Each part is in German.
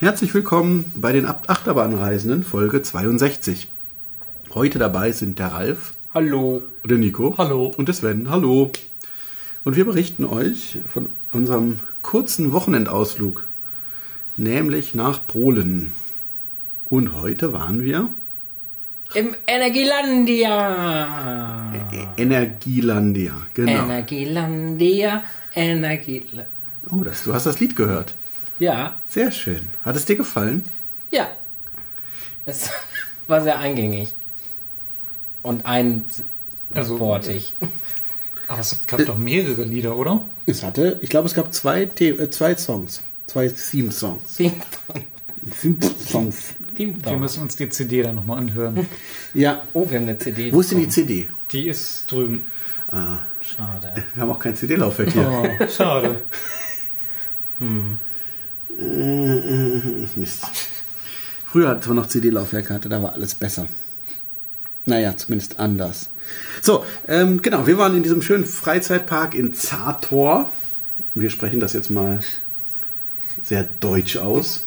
Herzlich willkommen bei den Achterbahnreisenden, Folge 62. Heute dabei sind der Ralf. Hallo. Und der Nico. Hallo. Und der Sven. Hallo. Und wir berichten euch von unserem kurzen Wochenendausflug, nämlich nach Polen. Und heute waren wir im Energielandia. Energielandia, genau. Energielandia, Energielandia. Oh, das, du hast das Lied gehört. Ja. Sehr schön. Hat es dir gefallen? Ja. Es war sehr eingängig. Und einwortig. Also, aber es gab doch mehrere Lieder, oder? Es hatte, ich glaube, es gab zwei, The äh, zwei Songs. Zwei Theme-Songs. Theme-Songs. Wir müssen uns die CD dann nochmal anhören. Ja. Oh, wir haben eine CD. Wo ist denn die CD? Die ist drüben. Ah. Schade. Wir haben auch kein CD-Laufwerk hier. Oh, schade. hm. Mist. Früher, als man noch CD-Laufwerke hatte, da war alles besser. Naja, zumindest anders. So, ähm, genau, wir waren in diesem schönen Freizeitpark in Zator. Wir sprechen das jetzt mal sehr deutsch aus.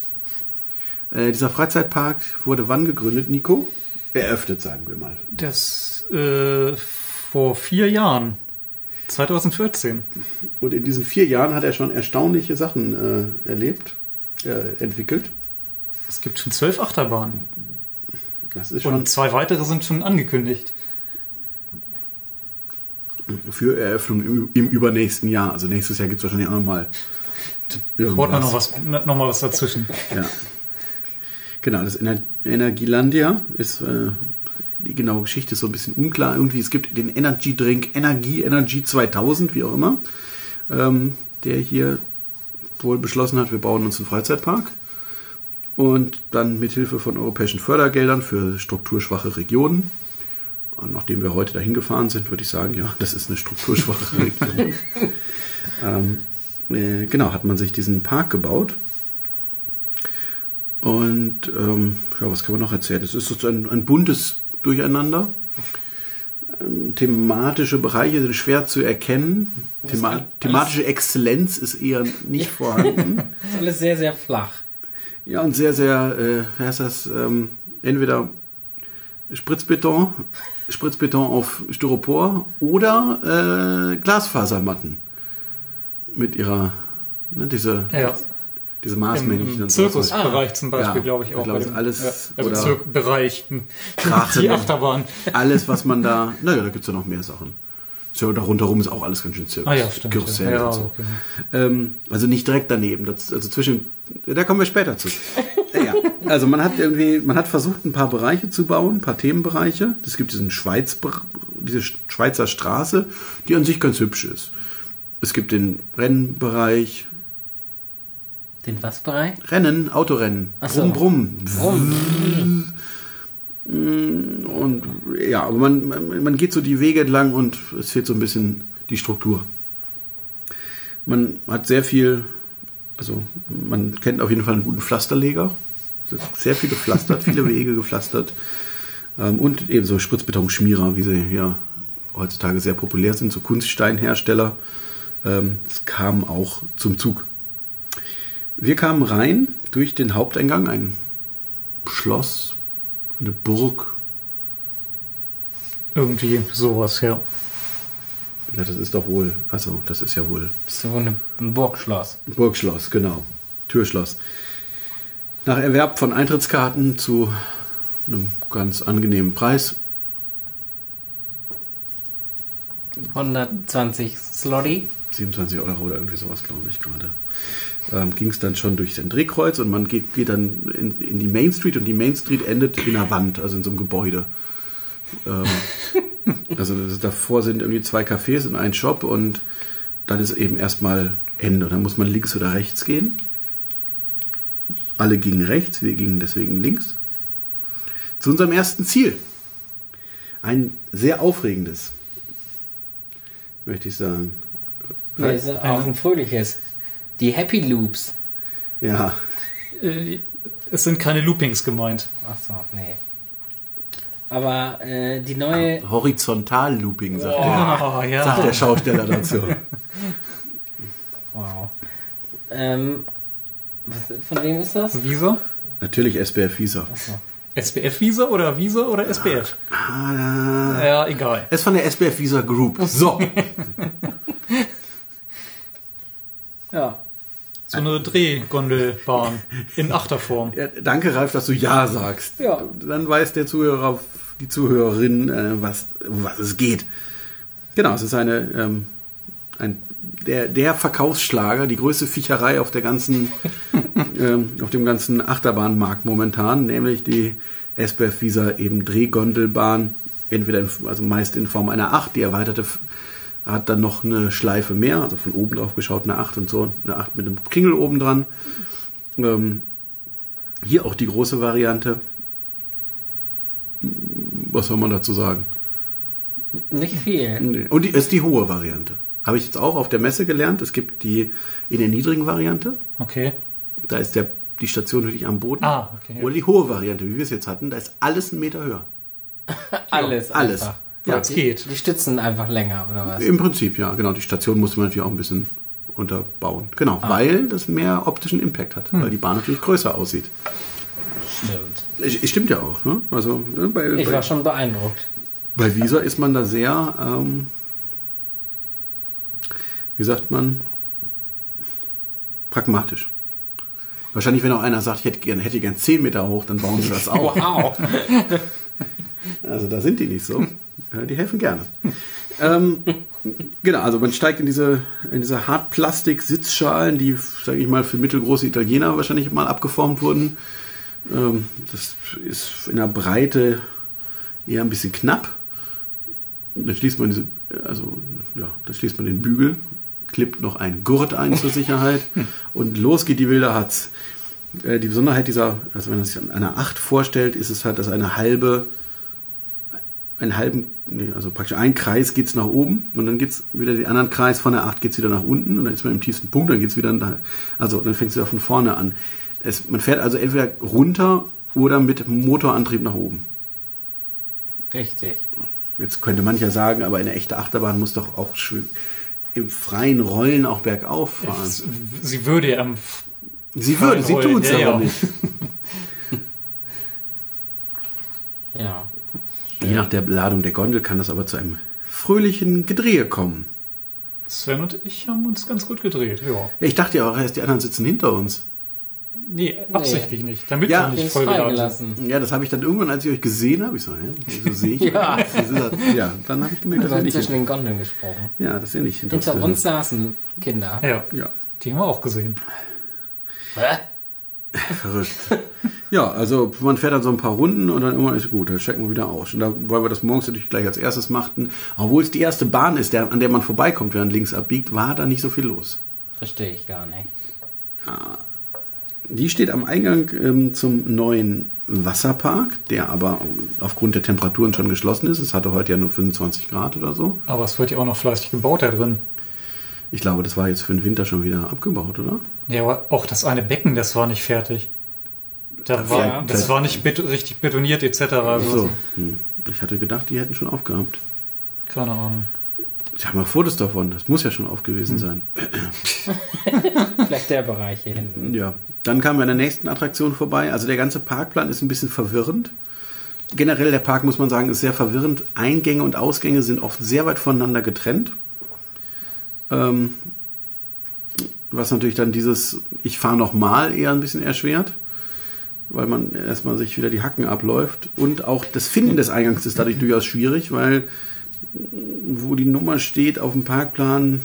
Äh, dieser Freizeitpark wurde wann gegründet, Nico? Eröffnet, sagen wir mal. Das äh, vor vier Jahren. 2014. Und in diesen vier Jahren hat er schon erstaunliche Sachen äh, erlebt, äh, entwickelt. Es gibt schon zwölf Achterbahnen. Das ist schon Und zwei weitere sind schon angekündigt. Für Eröffnung im, im übernächsten Jahr. Also nächstes Jahr gibt es wahrscheinlich auch nochmal. Braucht man noch was, noch mal was dazwischen. Ja. Genau, das Ener Energielandia ist äh, die genaue Geschichte ist so ein bisschen unklar. Irgendwie, es gibt den Energy Drink Energie, Energy 2000, wie auch immer, ähm, der hier wohl beschlossen hat, wir bauen uns einen Freizeitpark. Und dann mit Hilfe von europäischen Fördergeldern für strukturschwache Regionen. Und nachdem wir heute dahin gefahren sind, würde ich sagen, ja, das ist eine strukturschwache Region. ähm, äh, genau, hat man sich diesen Park gebaut. Und ähm, ja, was kann man noch erzählen? Es ist so ein, ein buntes Durcheinander. Ähm, thematische Bereiche sind schwer zu erkennen. Thema thematische Exzellenz ist eher nicht vorhanden. ist alles sehr, sehr flach. Ja, und sehr, sehr, äh, wie heißt das? Ähm, entweder Spritzbeton, Spritzbeton auf Styropor oder äh, Glasfasermatten mit ihrer, ne, diese, ja. Diese Maßmännchen. Im, im Zirkusbereich ah. zum Beispiel, ja, glaube ich auch. Glaube ich, alles, ja, also oder Bereich, Drachen, die Achterbahn. Alles, was man da, naja, da gibt es ja noch mehr Sachen. So, da rundherum ist auch alles ganz schön Zirkus. Ah ja, stimmt. Karussell ja. und so. Okay. Ähm, also nicht direkt daneben, das, also zwischen, da kommen wir später zu. ja, also man hat irgendwie, man hat versucht, ein paar Bereiche zu bauen, ein paar Themenbereiche. Es gibt diesen Schweiz, diese Schweizer Straße, die an sich ganz hübsch ist. Es gibt den Rennbereich. Den was Bereich? Rennen, Autorennen. Ach so. Brumm, brumm. Brumm. Und ja, aber man, man, man geht so die Wege entlang und es fehlt so ein bisschen die Struktur. Man hat sehr viel, also man kennt auf jeden Fall einen guten Pflasterleger. Sehr viel gepflastert, viele Wege gepflastert. Und ebenso Spritzbetonschmierer, wie sie ja heutzutage sehr populär sind, so Kunststeinhersteller. Das kam auch zum Zug. Wir kamen rein durch den Haupteingang, ein Schloss, eine Burg. Irgendwie sowas, ja. Ja, das ist doch wohl, also das ist ja wohl. Das ist so eine, ein Burgschloss. Burgschloss, genau. Türschloss. Nach Erwerb von Eintrittskarten zu einem ganz angenehmen Preis. 120 Slotty. 27 Euro oder irgendwie sowas, glaube ich gerade. Ähm, ging es dann schon durch ein Drehkreuz und man geht, geht dann in, in, die Main Street und die Main Street endet in einer Wand, also in so einem Gebäude. Ähm, also das, davor sind irgendwie zwei Cafés und ein Shop und dann ist eben erstmal Ende. Und dann muss man links oder rechts gehen. Alle gingen rechts, wir gingen deswegen links. Zu unserem ersten Ziel. Ein sehr aufregendes, möchte ich sagen. Ja, ist auch ein fröhliches. Die Happy Loops. Ja. Äh, es sind keine Loopings gemeint. Achso, nee. Aber äh, die neue. Ah, Horizontal-Looping, sagt, oh, der, ja. sagt der Schausteller dazu. wow. Ähm, Was, von wem ist das? Visa? Natürlich SBF Visa. Achso. SBF Visa oder Visa oder SBF? Ah, Ja, egal. es ist von der SBF Visa Group. So. Ja. So eine Drehgondelbahn in Achterform. Ja, danke, Ralf, dass du Ja sagst. Ja. Dann weiß der Zuhörer, die Zuhörerin, äh, was, um was es geht. Genau, es ist eine, ähm, ein, der, der Verkaufsschlager, die größte Viecherei auf der ganzen, ähm, auf dem ganzen Achterbahnmarkt momentan, nämlich die SBF Visa eben Drehgondelbahn, entweder in, also meist in Form einer 8, die erweiterte hat dann noch eine Schleife mehr, also von oben drauf geschaut eine 8 und so, eine 8 mit einem Kringel oben dran. Ähm, hier auch die große Variante. Was soll man dazu sagen? Nicht viel. Nee. Und die ist die hohe Variante. Habe ich jetzt auch auf der Messe gelernt. Es gibt die in der niedrigen Variante. Okay. Da ist der, die Station wirklich am Boden. Ah, okay. Oder die hohe Variante, wie wir es jetzt hatten. Da ist alles einen Meter höher. Alles. alles. Einfach. Ja. Es geht. Die stützen einfach länger, oder was? Im Prinzip, ja. Genau. Die Station muss man natürlich auch ein bisschen unterbauen. Genau, Ah. weil das mehr optischen Impact hat. Hm. Weil die Bahn natürlich größer aussieht. Stimmt. Es- Stimmt ja auch. Ne? Also ne, bei, Ich bei, war schon beeindruckt. Bei Visa ist man da sehr, ähm, wie sagt man, pragmatisch. Wahrscheinlich, wenn auch einer sagt, ich hätte gern, hätte gern 10 Meter hoch, dann bauen sie das auch. Wow. Also da sind die nicht so. Die helfen gerne. ähm, genau, also man steigt in diese, in diese Hartplastik-Sitzschalen, die, sage ich mal, für mittelgroße Italiener wahrscheinlich mal abgeformt wurden. Ähm, das ist in der Breite eher ein bisschen knapp. Dann schließt man diese, also ja, dann schließt man den Bügel, klippt noch einen Gurt ein zur Sicherheit und los geht die wilde Hatz. Äh, Die Besonderheit dieser, also wenn man sich an einer 8 vorstellt, ist es halt, dass eine halbe, einen halben, nee, also praktisch ein Kreis geht es nach oben und dann geht es wieder den anderen Kreis von der 8 geht es wieder nach unten und dann ist man im tiefsten Punkt, dann geht es wieder, nach, also dann fängt es wieder von vorne an. Es, man fährt also entweder runter oder mit Motorantrieb nach oben. Richtig. Jetzt könnte mancher sagen, aber eine echte Achterbahn muss doch auch im freien Rollen auch bergauf fahren. Sie würde ja am Sie würde, sie tut es ja, aber ja. nicht. Ja. Je nach der Ladung der Gondel kann das aber zu einem fröhlichen Gedrehe kommen. Sven und ich haben uns ganz gut gedreht. Ja. Ja, ich dachte ja auch erst, die anderen sitzen hinter uns. Nee, absichtlich nicht. Damit Ja, wir nicht voll freigelassen. Ja, das habe ich dann irgendwann, als ich euch gesehen habe, ich so, hä, wieso sehe ich Ja. das? Ja, dann habe ich gemerkt, Wir dass haben ich zwischen nicht, den Gondeln gesprochen. ja, das ist ja nicht hinter, Hinter uns saßen Kinder. Ja, Ja, die haben wir auch gesehen. Hä? verrückt. ja, also man fährt dann so ein paar Runden und dann immer ist gut, dann checken wir wieder aus. Und da, weil wir das morgens natürlich gleich als erstes machten, obwohl es die erste Bahn ist, der, an der man vorbeikommt, wenn man links abbiegt, war da nicht so viel los. Verstehe ich gar nicht. Die steht am Eingang ähm, zum neuen Wasserpark, der aber aufgrund der Temperaturen schon geschlossen ist. Es hatte heute ja nur 25 Grad oder so. Aber es wird ja auch noch fleißig gebaut da drin. Ich glaube, das war jetzt für den Winter schon wieder abgebaut, oder? Ja, aber auch das eine Becken, das war nicht fertig. Da war, Ja. das war nicht bet richtig betoniert etc. Also, So. Hm. Ich hatte gedacht, die hätten schon aufgehabt. Keine Ahnung. Ich habe mal Fotos davon. Das muss ja schon aufgewesen sein. Vielleicht der Bereich hier hinten. Ja. Dann kamen wir an der nächsten Attraktion vorbei. Also der ganze Parkplan ist ein bisschen verwirrend. Generell der Park, muss man sagen, ist sehr verwirrend. Eingänge und Ausgänge sind oft sehr weit voneinander getrennt. Ähm, was natürlich dann dieses Ich fahre nochmal eher ein bisschen erschwert, weil man erstmal sich wieder die Hacken abläuft. Und auch das Finden des Eingangs ist dadurch durchaus schwierig, weil wo die Nummer steht auf dem Parkplan,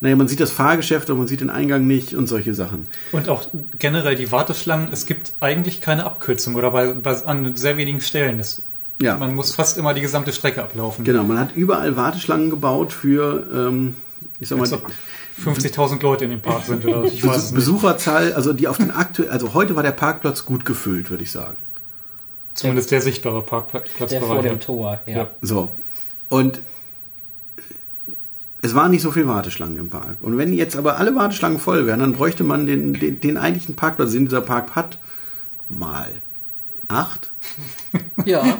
naja, man sieht das Fahrgeschäft, aber man sieht den Eingang nicht und solche Sachen. Und auch generell die Warteschlangen, es gibt eigentlich keine Abkürzung oder bei, bei, an sehr wenigen Stellen. Das, Ja. Man muss fast immer die gesamte Strecke ablaufen. Genau, man hat überall Warteschlangen gebaut für, ähm, ich sag mal, Als ob 50.000 Leute in dem Park sind oder ich weiß es nicht. Besucherzahl, also die auf den aktuell, also heute war der Parkplatz gut gefüllt, würde ich sagen. Zumindest der sichtbare Parkplatzbereich. Der vor dem Tor, ja. Ja. So. Und es waren nicht so viele Warteschlangen im Park. Und wenn jetzt aber alle Warteschlangen voll wären, dann bräuchte man den, den, den eigentlichen Parkplatz, den dieser Park hat, mal acht. Ja.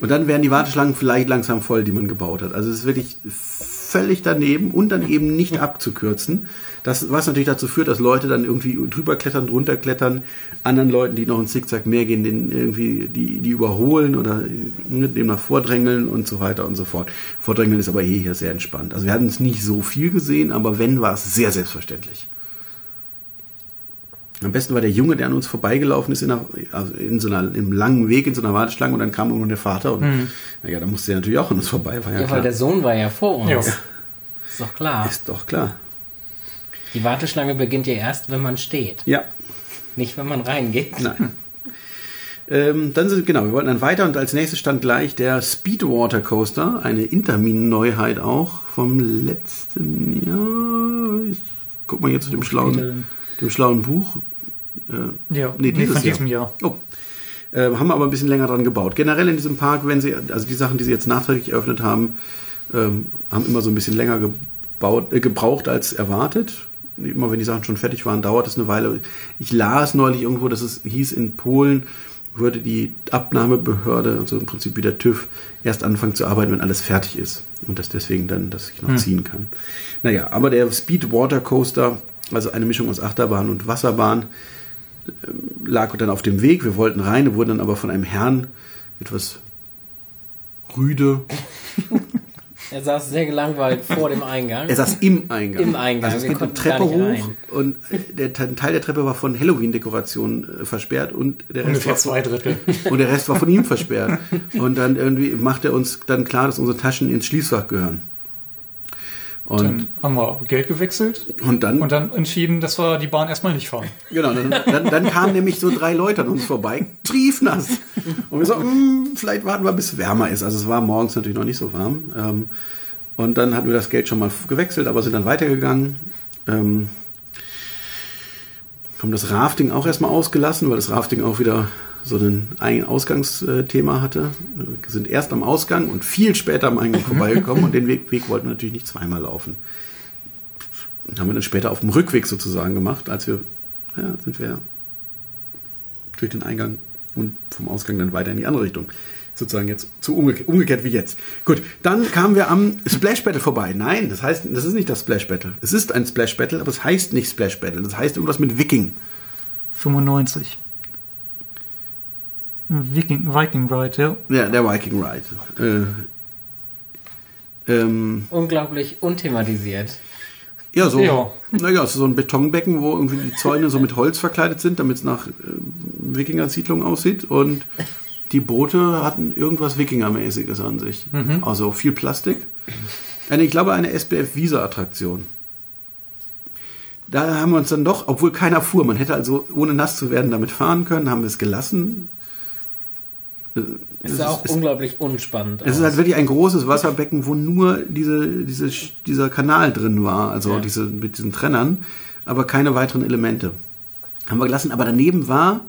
Und dann wären die Warteschlangen vielleicht langsam voll, die man gebaut hat. Also es ist wirklich völlig daneben und dann eben nicht abzukürzen. Das, was natürlich dazu führt, dass Leute dann irgendwie drüber klettern, drunter klettern, anderen Leuten, die noch einen Zickzack mehr gehen, den irgendwie die, die überholen oder mit dem nach vordrängeln und so weiter und so fort. Vordrängeln ist aber eh hier sehr entspannt. Also wir hatten es nicht so viel gesehen, aber wenn, war es sehr selbstverständlich. Am besten war der Junge, der an uns vorbeigelaufen ist in, einer, also in so einer, im langen Weg in so einer Warteschlange und dann kam irgendwann der Vater und Mhm. naja, da musste er natürlich auch an uns vorbei. War ja, Ja, klar. weil der Sohn war ja vor uns. Ja. Ist doch klar. ist doch klar. Die Warteschlange beginnt ja erst, wenn man steht. Ja, Nicht, wenn man reingeht. nein. ähm, dann sind, genau, wir wollten dann weiter und als nächstes stand gleich der Speedwater Coaster, eine Intermin-Neuheit auch vom letzten Jahr. Ich guck mal jetzt zu dem schlauen, dem schlauen Buch. Äh, Ja, Nee, nee, von diesem Jahr. Oh. Äh, haben aber ein bisschen länger dran gebaut. Generell in diesem Park, wenn sie, also die Sachen, die sie jetzt nachträglich eröffnet haben, ähm, haben immer so ein bisschen länger gebaut, äh, gebraucht als erwartet. Immer wenn die Sachen schon fertig waren, dauert es eine Weile. Ich las neulich irgendwo, dass es hieß, in Polen würde die Abnahmebehörde, also im Prinzip wie der TÜV, erst anfangen zu arbeiten, wenn alles fertig ist. Und das deswegen dann, dass ich noch ziehen kann. Naja, aber der Speedwater Coaster, also eine Mischung aus Achterbahn und Wasserbahn, lag dann auf dem Weg. Wir wollten rein, wurden dann aber von einem Herrn etwas rüde. Er saß sehr gelangweilt vor dem Eingang. Er saß im Eingang. Im Eingang. Also es Wir geht eine konnten Treppe hoch rein. und der ein Teil der Treppe war von Halloween-Dekorationen äh, versperrt und der Rest Ungefähr war zwei Drittel. und der Rest war von ihm versperrt. Und dann irgendwie macht er uns dann klar, dass unsere Taschen ins Schließfach gehören. Und, Dann haben wir Geld gewechselt und dann, und dann entschieden, dass wir die Bahn erstmal nicht fahren. genau, dann, dann, dann kamen nämlich so drei Leute an uns vorbei, triefnass. Und wir so, "Hm, vielleicht warten wir, bis es wärmer ist. Also es war morgens natürlich noch nicht so warm. Ähm, und dann hatten wir das Geld schon mal gewechselt, aber sind dann weitergegangen. Ähm, haben das Rafting auch erstmal ausgelassen, weil das Rafting auch wieder so ein Ausgangsthema hatte. Wir sind erst am Ausgang und viel später am Eingang vorbeigekommen und den Weg, Weg wollten wir natürlich nicht zweimal laufen. Den haben wir dann später auf dem Rückweg sozusagen gemacht, als wir, ja, sind wir durch den Eingang und vom Ausgang dann weiter in die andere Richtung. Sozusagen jetzt zu umgekehrt, umgekehrt wie jetzt. Gut, dann kamen wir am Splash Battle vorbei. Nein, das heißt, das ist nicht das Splash Battle. Es ist ein Splash Battle, aber es heißt nicht Splash Battle. Das heißt irgendwas mit Viking. 95. Viking, Viking Ride, ja. Ja, der Viking Ride. Äh, ähm, Unglaublich unthematisiert. ja, so. Ja. Naja, es ist so ein Betonbecken, wo irgendwie die Zäune so mit Holz verkleidet sind, damit es nach äh, Wikinger-Siedlung aussieht. Und die Boote hatten irgendwas Wikinger-mäßiges an sich. Also viel Plastik. Eine, ich glaube, eine SBF-Visa-Attraktion. Da haben wir uns dann doch, obwohl keiner fuhr, man hätte also ohne nass zu werden damit fahren können, haben wir es gelassen. Es ist auch unglaublich unspannend. Es ist aus. halt wirklich ein großes Wasserbecken, wo nur diese, diese, dieser Kanal drin war, also Ja. diese, mit diesen Trennern, aber keine weiteren Elemente. Haben wir gelassen, aber daneben war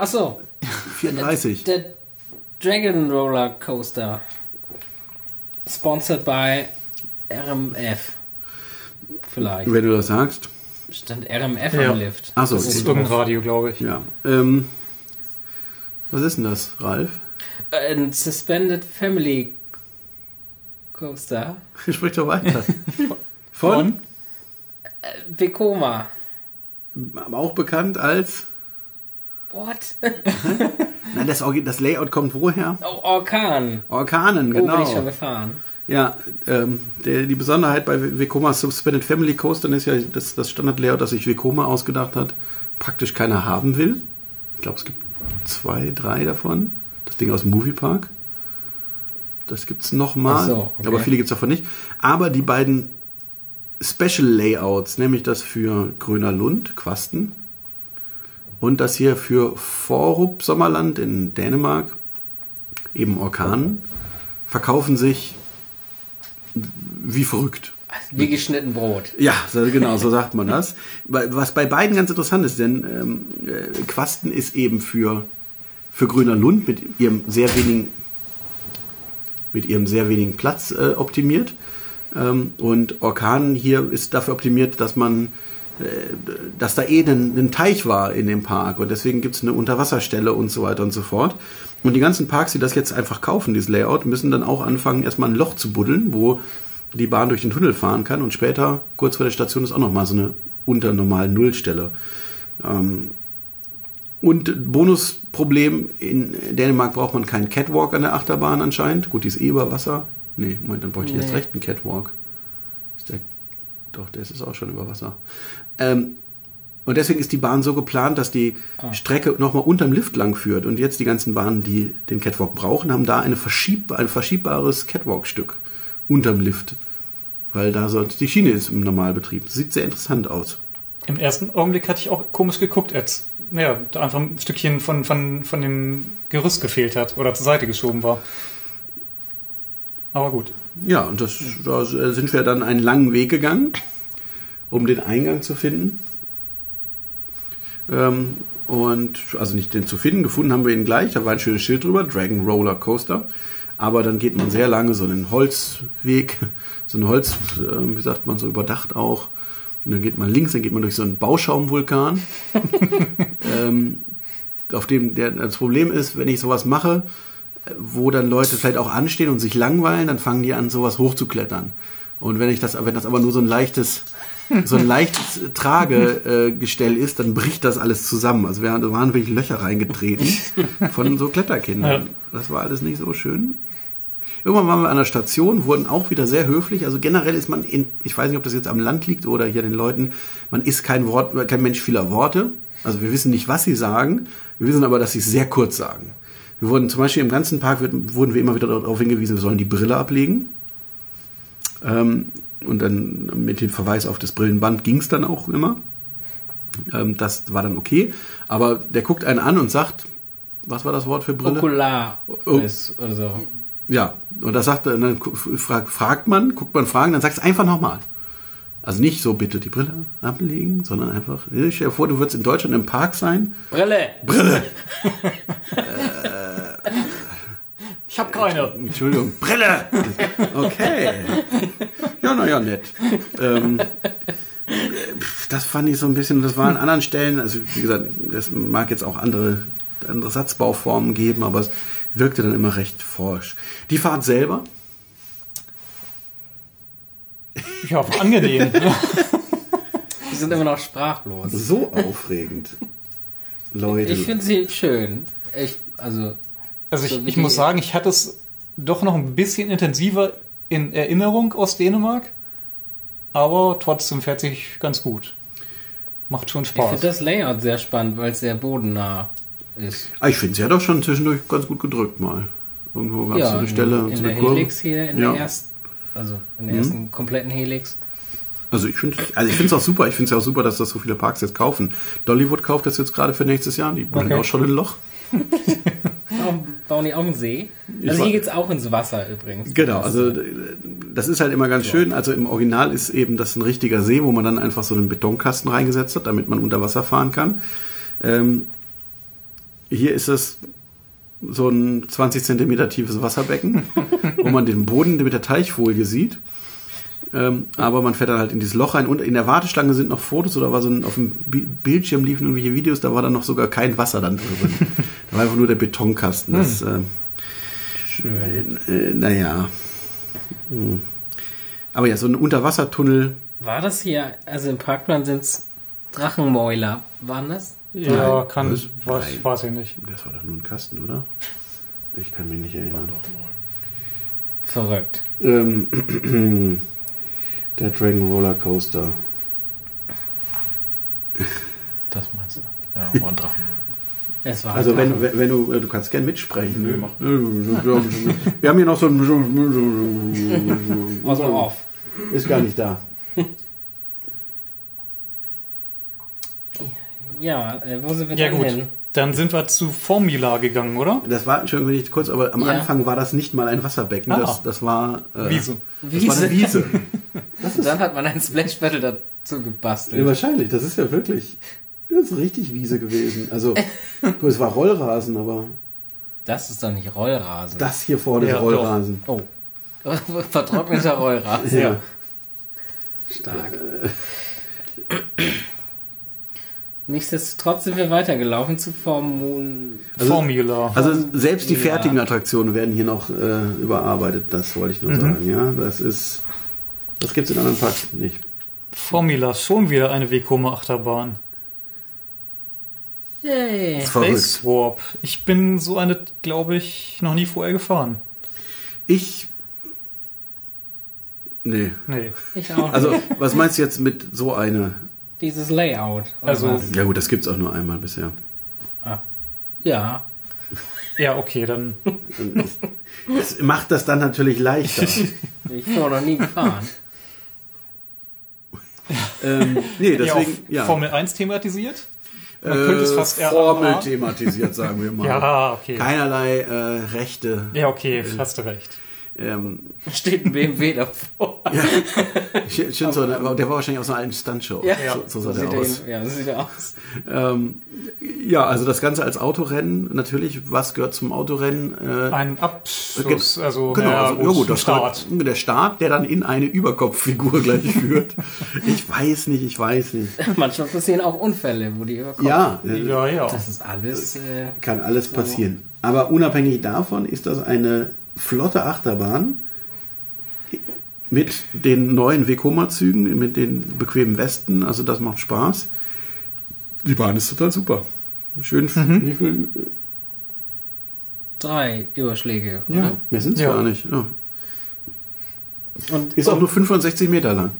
Ach so, 34. der Dragon Roller Coaster. Sponsored by RMF. Vielleicht. Wenn du das sagst. Stand RMF Ja. am Lift. Ach so, Das ist irgendein Radio, glaube ich. Ja. Ähm, was ist denn das, Ralf? Ein Suspended Family Coaster. Sprich doch weiter. Von? Vekoma. Auch bekannt als. What? Nein, das, das Layout kommt woher? Oh, Orkan. Orkanen, Wo bin ich schon genau. gefahren? Ja, ähm, der, die Besonderheit bei Vekoma Suspended Family Coastern ist ja das, das Standard-Layout, das sich Vekoma ausgedacht hat, praktisch keiner haben will. Ich glaube, es gibt zwei, drei davon. Das Ding aus dem Moviepark. Das gibt es nochmal. So, okay. Aber viele gibt es davon nicht. Aber die beiden Special Layouts, nämlich das für Gröner Lund, Quasten, und das hier für Forup Sommerland in Dänemark, eben Orkanen, verkaufen sich wie verrückt. Wie geschnitten Brot. Ja, so, genau, so sagt man das. Was bei beiden ganz interessant ist, denn ähm, äh, Quasten ist eben für, für Grüner Lund mit ihrem sehr wenigen, mit ihrem sehr wenigen Platz äh, optimiert. Ähm, und Orkan hier ist dafür optimiert, dass man dass da eh ein, ein Teich war in dem Park und deswegen gibt es eine Unterwasserstelle und so weiter und so fort. Und die ganzen Parks, die das jetzt einfach kaufen, dieses Layout, müssen dann auch anfangen, erstmal ein Loch zu buddeln, wo die Bahn durch den Tunnel fahren kann und später, kurz vor der Station, ist auch nochmal so eine unter normalen Nullstelle. Ähm, und Bonusproblem, in Dänemark braucht man keinen Catwalk an der Achterbahn anscheinend. Gut, die ist eh über Wasser. Nee, Moment, dann bräuchte ich jetzt Nee. recht einen Catwalk. Ist der, doch, der ist auch schon über Wasser. Ähm, und deswegen ist die Bahn so geplant, dass die Strecke nochmal unterm Lift lang führt. Und jetzt die ganzen Bahnen, die den Catwalk brauchen, haben da eine verschieb ein verschiebbares Catwalk-Stück unterm Lift. Weil da so die Schiene ist im Normalbetrieb. Sieht sehr interessant aus. Im ersten Augenblick hatte ich auch komisch geguckt, als ja, da einfach ein Stückchen von, von, von dem Gerüst gefehlt hat oder zur Seite geschoben war. Aber gut. Ja, und das, da sind wir dann einen langen Weg gegangen, um den Eingang zu finden. Ähm, und also nicht den zu finden, gefunden haben wir ihn gleich. Da war ein schönes Schild drüber, Dragon Roller Coaster. Aber dann geht man sehr lange so einen Holzweg, so ein Holz, äh, wie sagt man, so überdacht auch. Und dann geht man links, dann geht man durch so einen Bauschaumvulkan. ähm, auf dem der, das Problem ist, wenn ich sowas mache, wo dann Leute vielleicht auch anstehen und sich langweilen, dann fangen die an, sowas hochzuklettern. Und wenn ich das, wenn das aber nur so ein leichtes, so ein leichtes Tragegestell ist, dann bricht das alles zusammen. Also wir da waren wirklich Löcher reingetreten von so Kletterkindern. Das war alles nicht so schön. Irgendwann waren wir an der Station, wurden auch wieder sehr höflich. Also generell ist man in, ich weiß nicht, ob das jetzt am Land liegt oder hier den Leuten, man ist kein Wort, kein Mensch vieler Worte. Also wir wissen nicht, was sie sagen. Wir wissen aber, dass sie es sehr kurz sagen. Wir wurden zum Beispiel im ganzen Park wurden wir immer wieder darauf hingewiesen, wir sollen die Brille ablegen. Ähm, und dann mit dem Verweis auf das Brillenband ging es dann auch immer. Ähm, das war dann okay. Aber der guckt einen an und sagt, was war das Wort für Brille? Okular Oh. oder so. Ja, und das sagt dann fragt, man, guckt man Fragen, dann sagt es einfach nochmal. Also nicht so bitte die Brille ablegen, sondern einfach, stell dir vor, du würdest in Deutschland im Park sein. Brille! Brille! Ich habe keine. Entschuldigung, Brille! Okay. Ja, naja, nett. Ähm, das fand ich so ein bisschen, das war an anderen Stellen, also wie gesagt, es mag jetzt auch andere, andere Satzbauformen geben, aber es wirkte dann immer recht forsch. Die Fahrt selber, Ja, war angenehm. Die sind immer noch sprachlos. so aufregend. Leute. Ich finde sie schön. Ich, also, Also ich, So ich muss sagen, ich hatte es doch noch ein bisschen intensiver in Erinnerung aus Dänemark, aber trotzdem fährt sich ganz gut. Macht schon ich Spaß. finde das Layout sehr spannend, weil es sehr bodennah ist. Ah, ich finde, sie hat doch schon zwischendurch ganz gut gedrückt mal. Irgendwo gab es so eine in, Stelle, in so der eine Kurve. Helix hier, in Ja. der ersten, also in der Mhm. ersten kompletten Helix. Also ich finde also ich finde es auch super. Ich finde es ja auch super, dass das so viele Parks jetzt kaufen. Dollywood kauft das jetzt gerade für nächstes Jahr. Die bringen Okay. auch schon ein Loch. Bauen die auch einen See? Also hier geht's auch ins Wasser übrigens. Genau, also das ist halt immer ganz schön. Also im Original ist eben das ein richtiger See, wo man dann einfach so einen Betonkasten reingesetzt hat, damit man unter Wasser fahren kann. Ähm, hier ist es so ein 20 Zentimeter tiefes Wasserbecken, wo man den Boden mit der Teichfolie sieht. Ähm, aber man fährt dann halt in dieses Loch rein und in der Warteschlange sind noch Fotos oder war so ein, auf dem Bi- Bildschirm liefen irgendwelche Videos, da war dann noch sogar kein Wasser dann drin. da war einfach nur der Betonkasten. Das, äh, Schön. äh, naja. Hm. Aber ja, so ein Unterwassertunnel. War das hier, also im Parkplan sind's Drachenmäuler, waren das? ja, Nein. kann, Was? weiß, Nein. weiß ich nicht. Das war doch nur ein Kasten, oder? Ich kann mich nicht erinnern. Verrückt. Ähm, der Dragon Roller Coaster. Das meinst du? Ja, war ein Drachen. Es war Also wenn, wenn wenn du, äh, du kannst gern mitsprechen. Nö, ne? mach. Wir haben hier noch so ein... Also auf. Ist gar nicht da. Ja, äh, wo sind wir Ja dann gut, hin? dann sind wir zu Formula gegangen, oder? Das war, Entschuldigung, wenn ich kurz, aber am Ja. Anfang war das nicht mal ein Wasserbecken. Ah. Das, das war... Äh, Wiese. Das war eine Wiese. Und dann hat man ein Splash Battle dazu gebastelt. Ja, wahrscheinlich. Das ist ja wirklich... Das ist richtig Wiese gewesen. Also, gut, es war Rollrasen, aber Das ist doch nicht Rollrasen. das hier vorne Ja, ist Rollrasen. oh. Vertrockneter Rollrasen. Ja. Stark. Nichtsdestotrotz sind wir weitergelaufen zu Formul. Also- Formula. Also selbst die fertigen Attraktionen werden hier noch äh, überarbeitet, das wollte ich nur sagen. Ja, das ist Das gibt es in anderen Parks nicht. Formula, schon wieder eine Vekoma-Achterbahn. Yay. Space Warp. Ich bin so eine, glaube ich, noch nie vorher gefahren. Ich. Nee. Nee. Ich auch. Also, nicht. was meinst du jetzt mit so eine? Dieses Layout. Also- was? Ja, gut, das gibt es auch nur einmal bisher. Ah. Ja. Ja, okay, dann. Das macht das dann natürlich leichter. Bin ich vorher noch nie gefahren. ähm, nee, deswegen, ja. Formel 1 thematisiert. Man äh, könnte es fast eher Formel thematisiert, sagen wir mal. Ja, okay. Keinerlei äh, Rechte. Ja, okay, hast du recht. Ähm, Steht ein BMW davor. Sch- Shinzo, der war der war wahrscheinlich aus einer alten Stuntshow. Ja. So, so sah sieht der aus. er- Ja, so sieht er aus. Ähm, ja, also das Ganze als Autorennen, natürlich, was gehört zum Autorennen? Äh, Ein Abschluss, also, genau, naja, also, ja gut, ein das Start. Gehört, der Start, der dann in eine Überkopffigur gleich führt. Ich weiß nicht, ich weiß nicht. Manchmal passieren auch Unfälle, wo die überkommen. Ja, äh, Ja, ja. Das ist alles. Äh, kann alles passieren. Aber unabhängig davon ist das eine flotte Achterbahn mit den neuen Vekoma-Zügen, mit den bequemen Westen. Also das macht Spaß. Die Bahn ist total super. Schön, wie viel? drei Überschläge, Ja, oder? mehr sind es Ja. gar nicht. Ja. Und Ist auch nur 65 Meter lang.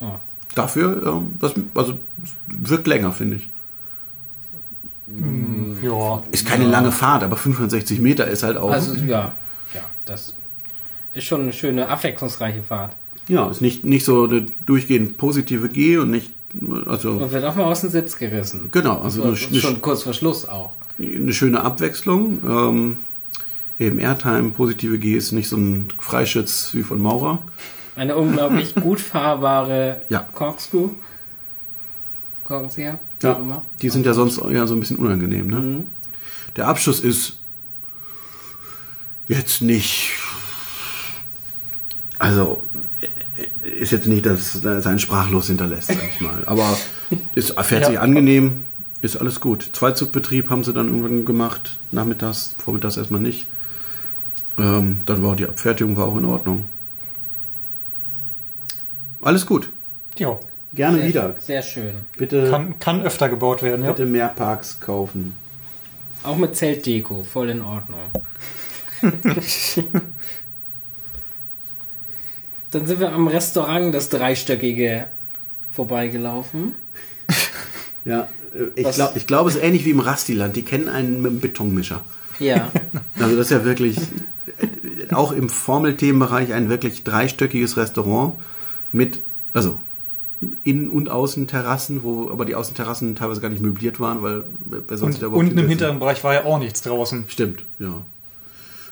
Oh. Dafür, ähm, das, also wirkt länger, finde ich. Ja. Ist keine lange Fahrt, aber 65 Meter ist halt auch. Also ja, ja, das ist schon eine schöne, abwechslungsreiche Fahrt. ja, ist nicht, nicht so eine durchgehend positive G und nicht, also Und wird auch mal aus dem Sitz gerissen. genau, also eine, schon kurz vor Schluss auch. eine schöne Abwechslung. Ähm, eben Airtime, positive G ist nicht so ein Freischütz wie von Maurer. Eine unglaublich gut fahrbare Ja. Corkscrew. Korkenzieher. immer. die sind ja sonst eher so ein bisschen unangenehm. Ne? Mhm. Der Abschuss ist jetzt nicht, also ist jetzt nicht, dass er seinen sprachlos hinterlässt, sag ich mal. Aber ist, fährt sich Ja. angenehm, ist alles gut. Zweizugbetrieb haben sie dann irgendwann gemacht, nachmittags, vormittags erstmal nicht. Ähm, dann war die Abfertigung war auch in Ordnung. Alles gut. Ja. Gerne Sehr, wieder. Sehr schön. Bitte, Kann, kann öfter gebaut werden, ja. bitte mehr Parks kaufen. Auch mit Zeltdeko, voll in Ordnung. Dann sind wir am Restaurant, das dreistöckige, vorbeigelaufen. Ja, äh, ich glaube, ich glaub, es ist ähnlich wie im Rastiland. Die kennen einen mit einem Betonmischer. Ja, Also das ist ja wirklich, äh, auch im Formelthemenbereich ein wirklich dreistöckiges Restaurant mit, also Innen- und Außenterrassen, wo aber die Außenterrassen teilweise gar nicht möbliert waren, weil wer soll sich Und da überhaupt unten im hinteren Bereich war ja auch nichts draußen. Stimmt, ja.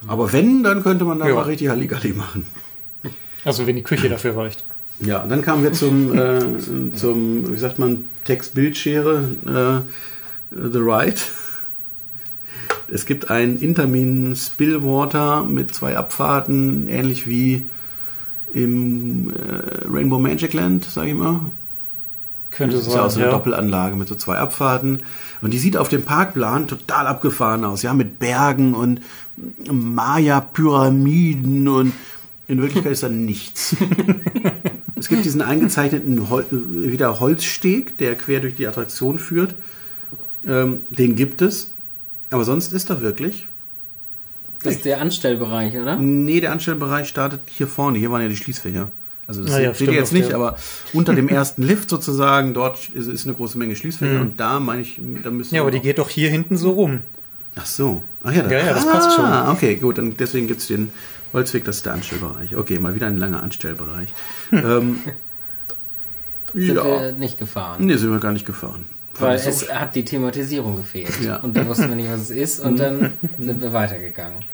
Aber wenn, dann könnte man da Ja. mal richtig Halligalli machen. Also wenn die Küche dafür reicht. Ja, und dann kamen wir zum, äh, zum wie sagt man, Text-Bildschere, äh, The Ride. Es gibt ein Intermin Spillwater mit zwei Abfahrten, ähnlich wie im äh, Rainbow Magic Land, sag ich mal. Könnte Das ist ja auch so sein, eine ja. Doppelanlage mit so zwei Abfahrten. Und die sieht auf dem Parkplan total abgefahren aus, ja, mit Bergen und Maya-Pyramiden und in Wirklichkeit ist da nichts. es gibt diesen eingezeichneten Hol wieder Holzsteg, der quer durch die Attraktion führt. Ähm, den gibt es. Aber sonst ist da wirklich. das ist der Anstellbereich, oder? Nee, der Anstellbereich startet hier vorne. Hier waren ja die Schließfächer. Also das Ah ja, seht ihr jetzt nicht, aber unter dem ersten Lift sozusagen, dort ist, ist eine große Menge Schließfächer und da meine ich, da müssen Mhm. Ja, aber wir die geht doch hier hinten so rum. Ach so. Ach ja, Ja, ja, das passt schon. Ah, okay, gut. Dann deswegen gibt es den Holzweg, das ist der Anstellbereich. Okay, mal wieder ein langer Anstellbereich. ähm, Sind ja. wir nicht gefahren. Nee, sind wir gar nicht gefahren. Weil es so- hat die Thematisierung gefehlt. Ja. Und da wussten wir nicht, was es ist. Und dann sind wir weitergegangen.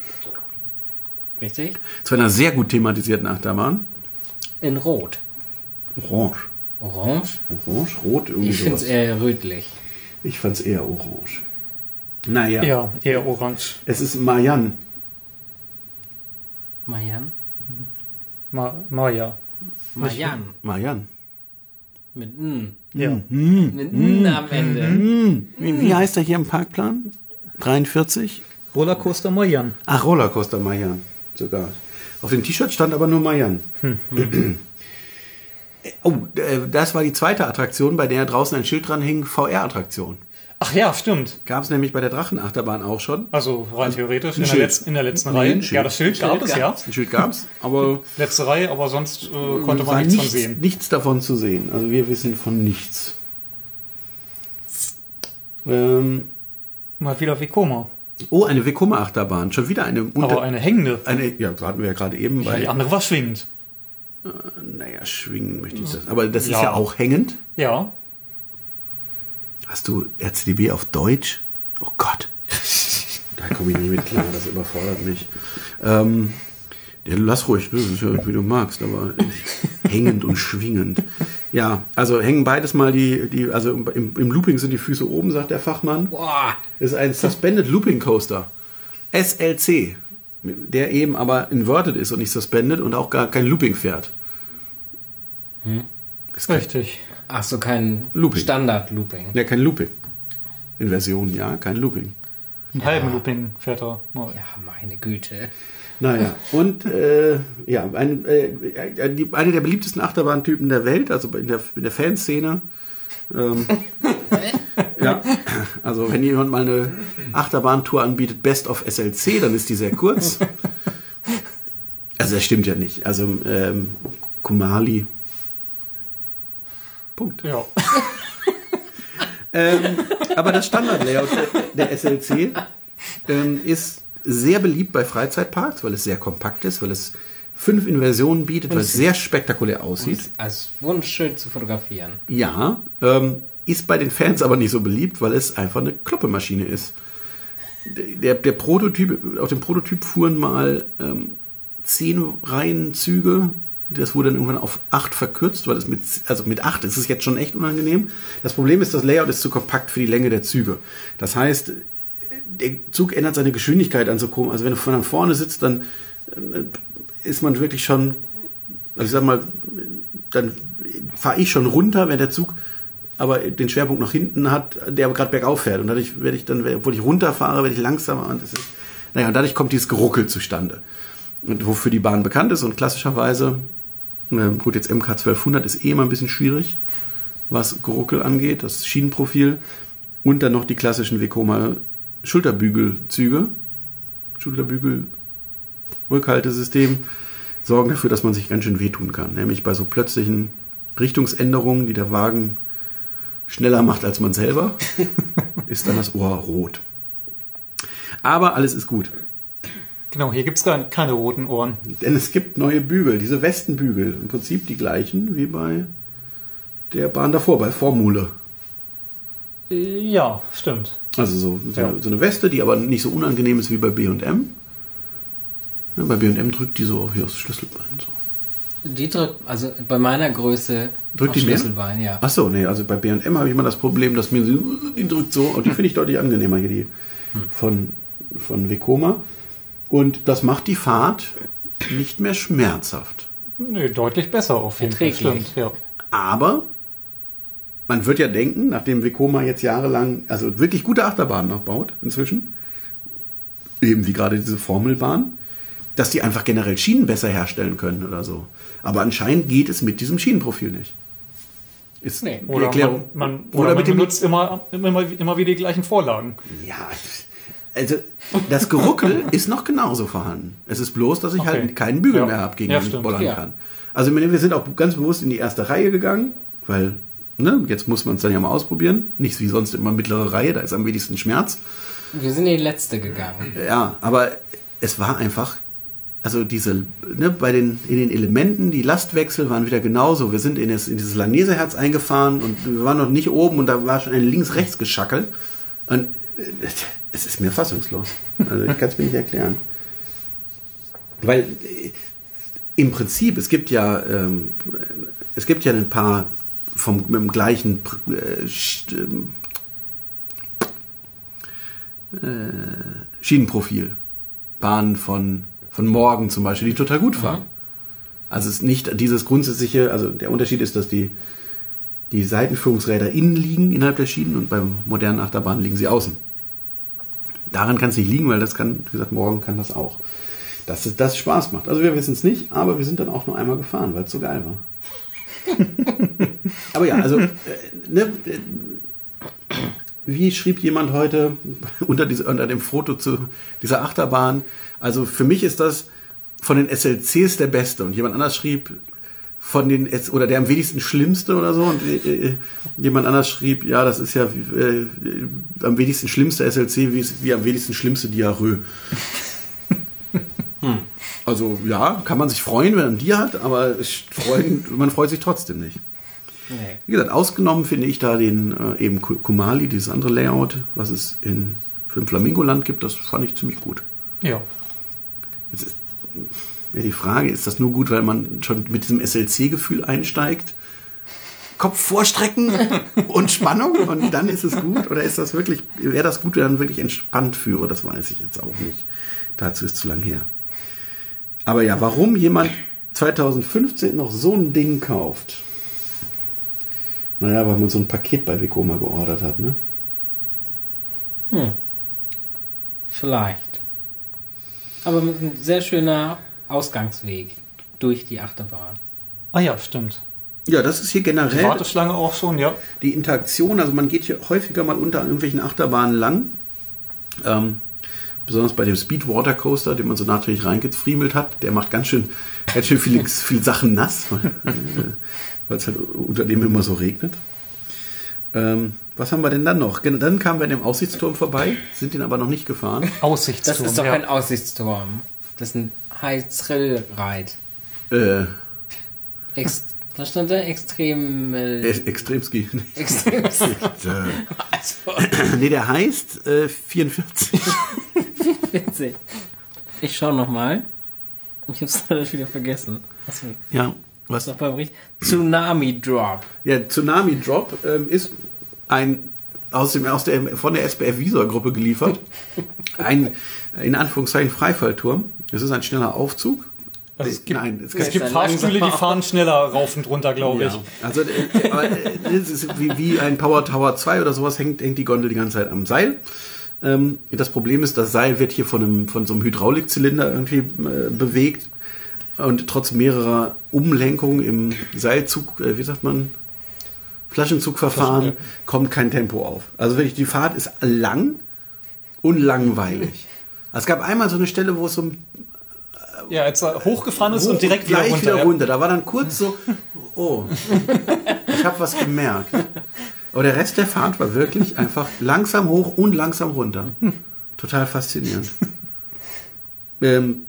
Richtig? Zu einer sehr gut thematisierten Achterbahn. In Rot. Orange. Orange? Orange, rot, irgendwie Ich finde es eher rötlich. Ich fand es eher orange. Naja, Ja, eher orange. es ist Mayan. Mayan? Ma Maya. Mayan. Mayan. Mit N. Ja. Mit N am Ende. Hm, wie, wie heißt er hier im Parkplan? 43? Rollercoaster Mayan. Ach, Rollercoaster Mayan sogar. Auf dem T-Shirt stand aber nur Mayan. Oh, äh, das war die zweite Attraktion, bei der draußen ein Schild dran hing, VR-Attraktion. Ach ja, stimmt. Gab es nämlich bei der Drachenachterbahn auch schon. Also rein theoretisch in der, Schild. Letz-, in der letzten Nee, Reihe. Schild. Ja, das Schild gab es, ja. Ein Schild gab's, aber Letzte Reihe, aber sonst äh, konnte man nichts nichts, von sehen. nichts davon zu sehen. Also wir wissen von nichts. Ähm, Mal wieder Vekoma. oh, eine Vekoma-Achterbahn. Schon wieder eine unter, Aber eine hängende. eine, ja, das hatten wir ja gerade eben Ja, bei, die andere war schwingend. naja, schwingen möchte ich das. Aber das ist Ja. ja auch hängend. Ja. Hast du RCDB auf Deutsch? Oh Gott. Da komme ich nicht mit klar, das überfordert mich. Ähm, ja, lass ruhig, das ist ja, wie du magst, aber hängend und schwingend. Ja, also hängen beides mal die, die also im, im Looping sind die Füße oben, sagt der Fachmann. Boah. Das ist ein Suspended Looping Coaster. SLC. Der eben aber inverted ist und nicht suspended und auch gar kein Looping fährt. Ist kein, Richtig. Ach so, kein Looping. Standard-Looping. ja, kein Looping. Inversion, ja, kein Looping. Einen halben Looping fährt er mal. Ja, meine Güte. Naja, und äh, ja, ein, äh, die, eine der beliebtesten Achterbahntypen der Welt, also in der, in der Fanszene. Ähm, ja, also wenn jemand mal eine Achterbahntour anbietet, Best of SLC, dann ist die sehr kurz. Also das stimmt ja nicht. Also ähm, Kumali. Punkt. Ja. Ähm, aber das Standard-Layout der, SLC ähm, ist sehr beliebt bei Freizeitparks, weil es sehr kompakt ist, weil es fünf Inversionen bietet, weil es sehr spektakulär aussieht. Als wunderschön zu fotografieren. Ja, ähm, ist bei den Fans aber nicht so beliebt, weil es einfach eine Kloppemaschine ist. Der, der Prototyp, auf dem Prototyp fuhren mal ähm, zehn Reihenzüge. Das wurde dann irgendwann auf acht verkürzt, weil es mit, also mit acht ist es jetzt schon echt unangenehm. Das Problem ist, das Layout ist zu kompakt für die Länge der Züge. Das heißt, der Zug ändert seine Geschwindigkeit an so komisch. Also wenn du von vorne sitzt, dann äh, ist man wirklich schon, also ich sag mal, dann fahre ich schon runter, wenn der Zug aber den Schwerpunkt noch hinten hat, der aber gerade bergauf fährt. Und dadurch werde ich dann, obwohl ich runterfahre, werde ich langsamer. Und das ist, naja, und dadurch kommt dieses Geruckel zustande. Und wofür die Bahn bekannt ist und klassischerweise, ähm, gut, jetzt MK 1200 ist eh immer ein bisschen schwierig, was Geruckel angeht, das Schienenprofil. Und dann noch die klassischen Vekoma Schulterbügelzüge, Schulterbügel, Rückhaltesystem, sorgen dafür, dass man sich ganz schön wehtun kann. Nämlich bei so plötzlichen Richtungsänderungen, die der Wagen schneller macht als man selber, ist dann das Ohr rot. Aber alles ist gut. Genau, hier gibt es keine roten Ohren. Denn es gibt neue Bügel, diese Westenbügel. Im Prinzip die gleichen wie bei der Bahn davor, bei Formule. Ja, stimmt. Also so, so, Ja. so eine Weste, die aber nicht so unangenehm ist wie bei B&M. Ja, bei B&M drückt die so hier aufs Schlüsselbein. So. Die drückt, also bei meiner Größe Drückt die mehr? Schlüsselbein, ja. Ach so, nee, also bei B&M habe ich immer das Problem, dass mir die drückt so und die finde ich deutlich angenehmer hier, die von, von Vekoma. Und das macht die Fahrt nicht mehr schmerzhaft. Nee, deutlich besser auf jeden Fall. Stimmt, ja. Aber man wird ja denken, nachdem Vekoma jetzt jahrelang, also wirklich gute Achterbahnen noch baut inzwischen, eben wie gerade diese Formelbahn, dass die einfach generell Schienen besser herstellen können oder so. Aber anscheinend geht es mit diesem Schienenprofil nicht. Ist Nee. die Oder Erklärung. man, man, oder, oder man mit dem benutzt immer, immer, immer wieder die gleichen Vorlagen. Ja, also das Geruckel ist noch genauso vorhanden. Es ist bloß, dass ich Okay. halt keinen Bügel Ja. mehr habe, gegen Ja, den ich bollern Ja. kann. Also wir sind auch ganz bewusst in die erste Reihe gegangen, weil ne, jetzt muss man es dann ja mal ausprobieren. Nicht wie sonst immer mittlere Reihe, da ist am wenigsten Schmerz. Wir sind in die letzte gegangen. Ja, aber es war einfach, also diese, ne, bei den, in den Elementen, die Lastwechsel waren wieder genauso. Wir sind in, das, in dieses Lanese-Herz eingefahren und wir waren noch nicht oben und da war schon ein links-rechts-Geschackel. Und äh, es ist mir fassungslos. Also ich kann es mir nicht erklären. Weil äh, im Prinzip, es gibt ja, ähm, es gibt ja ein paar vom mit dem gleichen äh, Sch- ähm, Schienenprofil. Bahnen von, von morgen zum Beispiel, die total gut fahren. Also es ist nicht dieses grundsätzliche, also der Unterschied ist, dass die, die Seitenführungsräder innen liegen innerhalb der Schienen und beim modernen Achterbahn liegen sie außen. Daran kann es nicht liegen, weil das kann, wie gesagt, morgen kann das auch. Dass es das Spaß macht. Also wir wissen es nicht, aber wir sind dann auch nur einmal gefahren, weil es so geil war. Aber ja, also, äh, ne, äh, wie schrieb jemand heute unter, diese, unter dem Foto zu dieser Achterbahn? Also für mich ist das von den SLCs der beste. Und jemand anders schrieb von den oder der am wenigsten schlimmste oder so. Und äh, äh, jemand anders schrieb, ja, das ist ja äh, am wenigsten schlimmste SLC wie, wie am wenigsten schlimmste Diarrhoe. Also ja, kann man sich freuen, wenn man die hat, aber freuen, man freut sich trotzdem nicht. Nee. Wie gesagt, ausgenommen finde ich da den äh, eben Ku- Kumali, dieses andere Layout, was es in, für ein Flamingoland gibt, das fand ich ziemlich gut. Ja. Jetzt ist ja, die Frage, ist das nur gut, weil man schon mit diesem SLC-Gefühl einsteigt? Kopf vorstrecken und Spannung und dann ist es gut? Oder ist das wirklich, wäre das gut, wenn dann wirklich entspannt führe? Das weiß ich jetzt auch nicht. Dazu ist zu lang her. Aber ja, warum jemand 2015 noch so ein Ding kauft? Naja, weil man so ein Paket bei Vekoma geordert hat, ne? Vielleicht. Aber mit einem sehr schöner Ausgangsweg durch die Achterbahn. Ah ja, stimmt. Ja, das ist hier Die generell Warteschlange auch schon, ja. die Interaktion. Also man geht hier häufiger mal unter irgendwelchen Achterbahnen lang. Ähm, besonders bei dem Speed Water Coaster, den man so nachträglich reingefriemelt hat. Der macht ganz schön, ganz schön viele, viele Sachen nass, weil es halt unter dem immer so regnet. Ähm, was haben wir denn dann noch? Dann kamen wir an dem Aussichtsturm vorbei, sind den aber noch nicht gefahren. Aussichtsturm. Das ist doch ja. kein Aussichtsturm. Das ist ein Ride. Äh, Ex was stand da? Extrem. Äh, Ex- Extremski. extrem. Äh, also, nee, der heißt äh, 44. witzig. Ich schau nochmal. Ich hab's leider wieder vergessen. Was ja, was? noch beim Richt- Tsunami Drop. Ja, Tsunami Drop ähm, ist ein aus dem, aus der, von der SBF Visor Gruppe geliefert. Ein, in Anführungszeichen, Freifallturm. Es ist ein schneller Aufzug. Also es gibt, Nein, es es gibt, Fahrstühle, die fahren schneller rauf und runter, glaube ich. ja. Also, äh, aber, äh, es ist wie, wie ein Power Tower 2 oder sowas hängt, hängt die Gondel die ganze Zeit am Seil. Ähm, das Problem ist, das Seil wird hier von, einem, von so einem Hydraulikzylinder irgendwie äh, bewegt und trotz mehrerer Umlenkungen im Seilzug, äh, wie sagt man, Flaschenzugverfahren, Flaschen, kommt kein Tempo auf. Also wirklich, die Fahrt ist lang und langweilig. Es gab einmal so eine Stelle, wo es so ein Ja, als er hochgefahren ist und direkt wieder runter. wieder ja. runter. Da war dann kurz so, oh, ich habe was gemerkt. Aber der Rest der Fahrt war wirklich einfach langsam hoch und langsam runter. Total faszinierend. Ähm,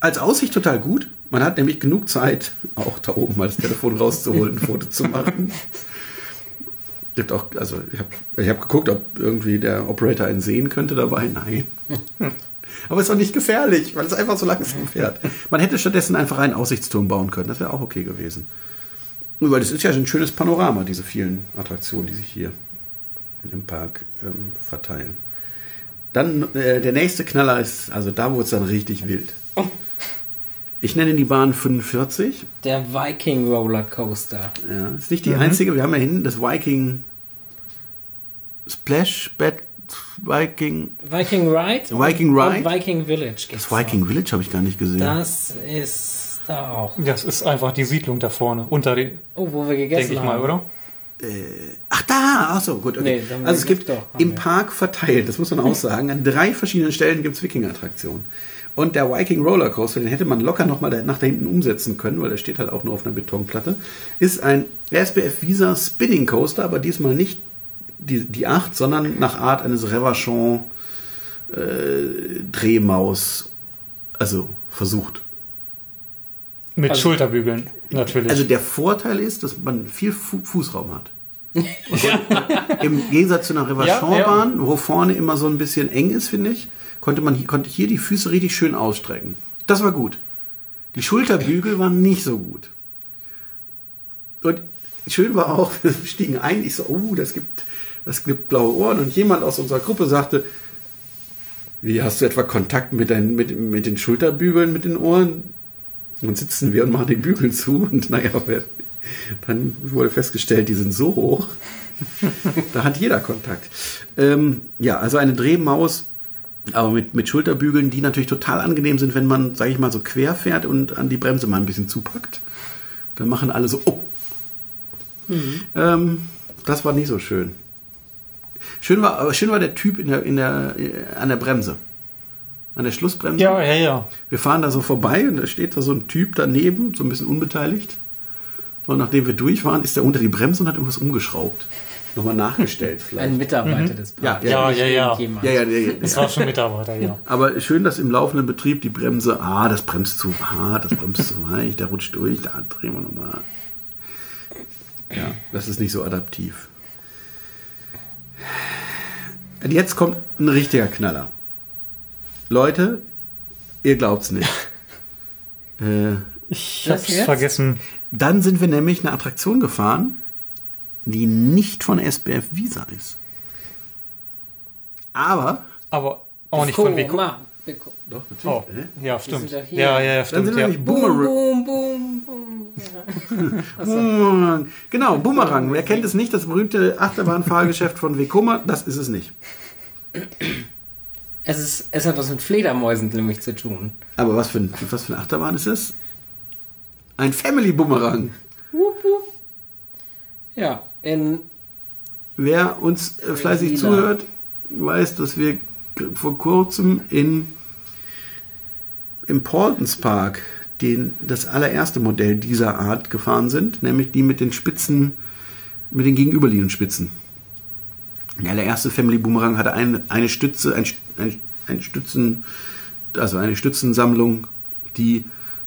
als Aussicht total gut. Man hat nämlich genug Zeit, auch da oben mal das Telefon rauszuholen, ein Foto zu machen. Gibt auch, also ich habe ich hab geguckt, ob irgendwie der Operator einen sehen könnte dabei. Nein. Aber ist auch nicht gefährlich, weil es einfach so langsam fährt. Man hätte stattdessen einfach einen Aussichtsturm bauen können. Das wäre auch okay gewesen. Weil das ist ja ein schönes Panorama, diese vielen Attraktionen, die sich hier im Park ähm, verteilen. Dann äh, der nächste Knaller ist, also da wurde es dann richtig wild. Ich nenne die Bahn 45. Der Viking Roller Coaster. Ja, ist nicht die einzige. Wir haben ja hinten das Viking Splash Bed Viking. Viking Ride? Viking Ride? Und Viking Village Das Viking Village habe ich gar nicht gesehen. Das ist da auch. Das ist einfach die Siedlung da vorne, unter den, Oh, wo wir gegessen denke ich haben. mal, oder? Ach da, ach so, gut. Okay. Nee, also es gibt doch, haben im wir. Park verteilt, das muss man auch sagen, an drei verschiedenen Stellen gibt es Wikinger-Attraktionen. Und der Viking Roller Coaster, den hätte man locker nochmal nach da hinten umsetzen können, weil der steht halt auch nur auf einer Betonplatte, ist ein SBF Visa Spinning Coaster, aber diesmal nicht die, die 8, sondern nach Art eines Revachon äh, Drehmaus, also versucht. Mit Also- Schulterbügeln, natürlich. Also der Vorteil ist, dass man viel Fu Fußraum hat. Im Gegensatz zu einer Revachon-Bahn, wo vorne immer so ein bisschen eng ist, finde ich, konnte man hier, konnte hier die Füße richtig schön ausstrecken. Das war gut. Die Schulterbügel waren nicht so gut. Und schön war auch, wir stiegen ein, ich so, oh, das gibt, das gibt blaue Ohren. Und jemand aus unserer Gruppe sagte, wie hast du etwa Kontakt mit, deinen, mit, mit den Schulterbügeln, mit den Ohren? Und sitzen wir und machen die Bügel zu und naja, dann wurde festgestellt, die sind so hoch. da hat jeder Kontakt. Ähm, ja, also eine Drehmaus, aber mit, mit Schulterbügeln, die natürlich total angenehm sind, wenn man, sage ich mal, so quer fährt und an die Bremse mal ein bisschen zupackt. Dann machen alle so, oh. Ähm, das war nicht so schön. Schön war, aber schön war der Typ in der, in der, äh, an der Bremse. An der Schlussbremse. Ja, ja, ja. Wir fahren da so vorbei und da steht da so ein Typ daneben, so ein bisschen unbeteiligt. Und nachdem wir durch waren, ist er unter die Bremse und hat irgendwas umgeschraubt. Nochmal nachgestellt vielleicht. Ein Mitarbeiter des Ja, Parks. ja, ja, ja. ja, ja, ja, ja. Das war schon Mitarbeiter, ja. Aber schön, dass im laufenden Betrieb die Bremse, ah, das bremst zu hart, das bremst zu weich, der rutscht durch, da drehen wir nochmal. Ja, das ist nicht so adaptiv. Und jetzt kommt ein richtiger Knaller. Leute, ihr glaubt's nicht. äh, Ich hab's vergessen. dann sind wir nämlich eine Attraktion gefahren, die nicht von SBF Visa ist. Aber. Aber auch nicht von Vico. Doch, Oh, natürlich. ja, stimmt. sind. Ja, ja, ja, Dann stimmt. sind wir Ja. nämlich Boomerang. Boom, boom, boom. Boomerang. Genau, Boomerang. Wer kennt es nicht? Das berühmte Achterbahnfahrgeschäft von Vekoma? Das ist es nicht. Es, ist, es hat was mit Fledermäusen nämlich zu tun. Aber was für, ein, was für eine Achterbahn ist es? Ein Family Boomerang. Ja, in Wer uns äh, fleißig Lila. zuhört, weiß, dass wir vor kurzem in, im Portons Park den, das allererste Modell dieser Art gefahren sind, nämlich die mit den Spitzen, mit den gegenüberliegenden Spitzen. Der allererste Family Boomerang hatte eine, eine Stütze, ein, ein, ein Stützen, also eine Stützensammlung, die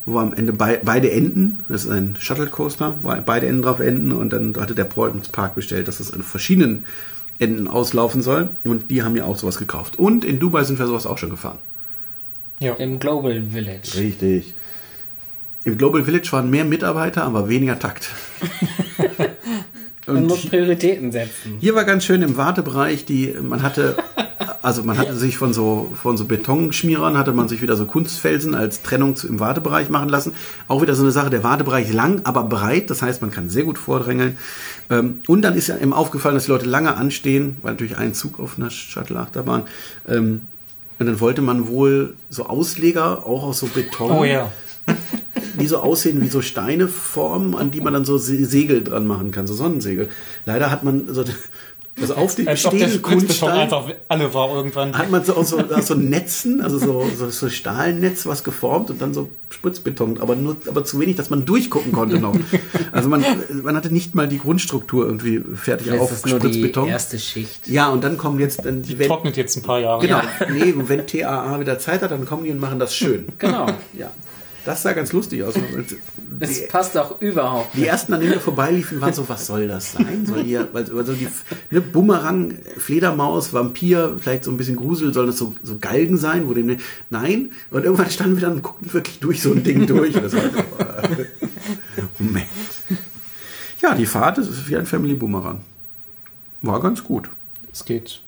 wo am Ende bei, beide Enden, das ist ein Shuttle Coaster, wo beide Enden drauf enden und dann hatte der Portons Park bestellt, dass das an verschiedenen Enden auslaufen soll und die haben ja auch sowas gekauft. Und in Dubai sind wir sowas auch schon gefahren. Ja. im Global Village. Richtig. Im Global Village waren mehr Mitarbeiter, aber weniger Takt. Man Und muss Prioritäten setzen. Hier war ganz schön im Wartebereich, die man hatte, also man hatte sich von so von so Betonschmierern hatte man sich wieder so Kunstfelsen als Trennung im Wartebereich machen lassen. Auch wieder so eine Sache, der Wartebereich lang, aber breit, das heißt, man kann sehr gut vordrängeln. Ähm, Und dann ist ja eben aufgefallen, dass die Leute lange anstehen, weil natürlich ein Zug auf einer Shuttle-Achterbahn. Ähm, Und dann wollte man wohl so Ausleger auch aus so Beton Oh ja. die so aussehen wie so Steine formen, an die man dann so Se- Segel dran machen kann, so Sonnensegel. Leider hat man so, also auf den Als bestehenden Spritzbeton Kunststein einfach alle war irgendwann. hat man so aus so, aus so Netzen, also so, so, so Stahlnetz was geformt und dann so Spritzbeton, aber nur, aber zu wenig, dass man durchgucken konnte noch. Also man, man hatte nicht mal die Grundstruktur irgendwie fertig auf ist nur die Spritzbeton. erste Schicht. Ja, und dann kommen jetzt, dann, wenn, Trocknet jetzt ein paar Jahre. genau, nee, und wenn TAA wieder Zeit hat, dann kommen die und machen das schön. Genau. Ja, das sah ganz lustig aus. Das Die- passt auch überhaupt Die ersten, an denen wir vorbeiliefen, waren so, was soll das sein? Soll hier, weil, so die ne, Bumerang, Fledermaus, Vampir, vielleicht so ein bisschen Grusel, sollen das so, so Galgen sein? Wo dem, nein. Und irgendwann standen wir dann und guckten wirklich durch so ein Ding durch. Das war, äh, Moment. Ja, die Fahrt ist wie ein Family Bumerang. War ganz gut. Es geht.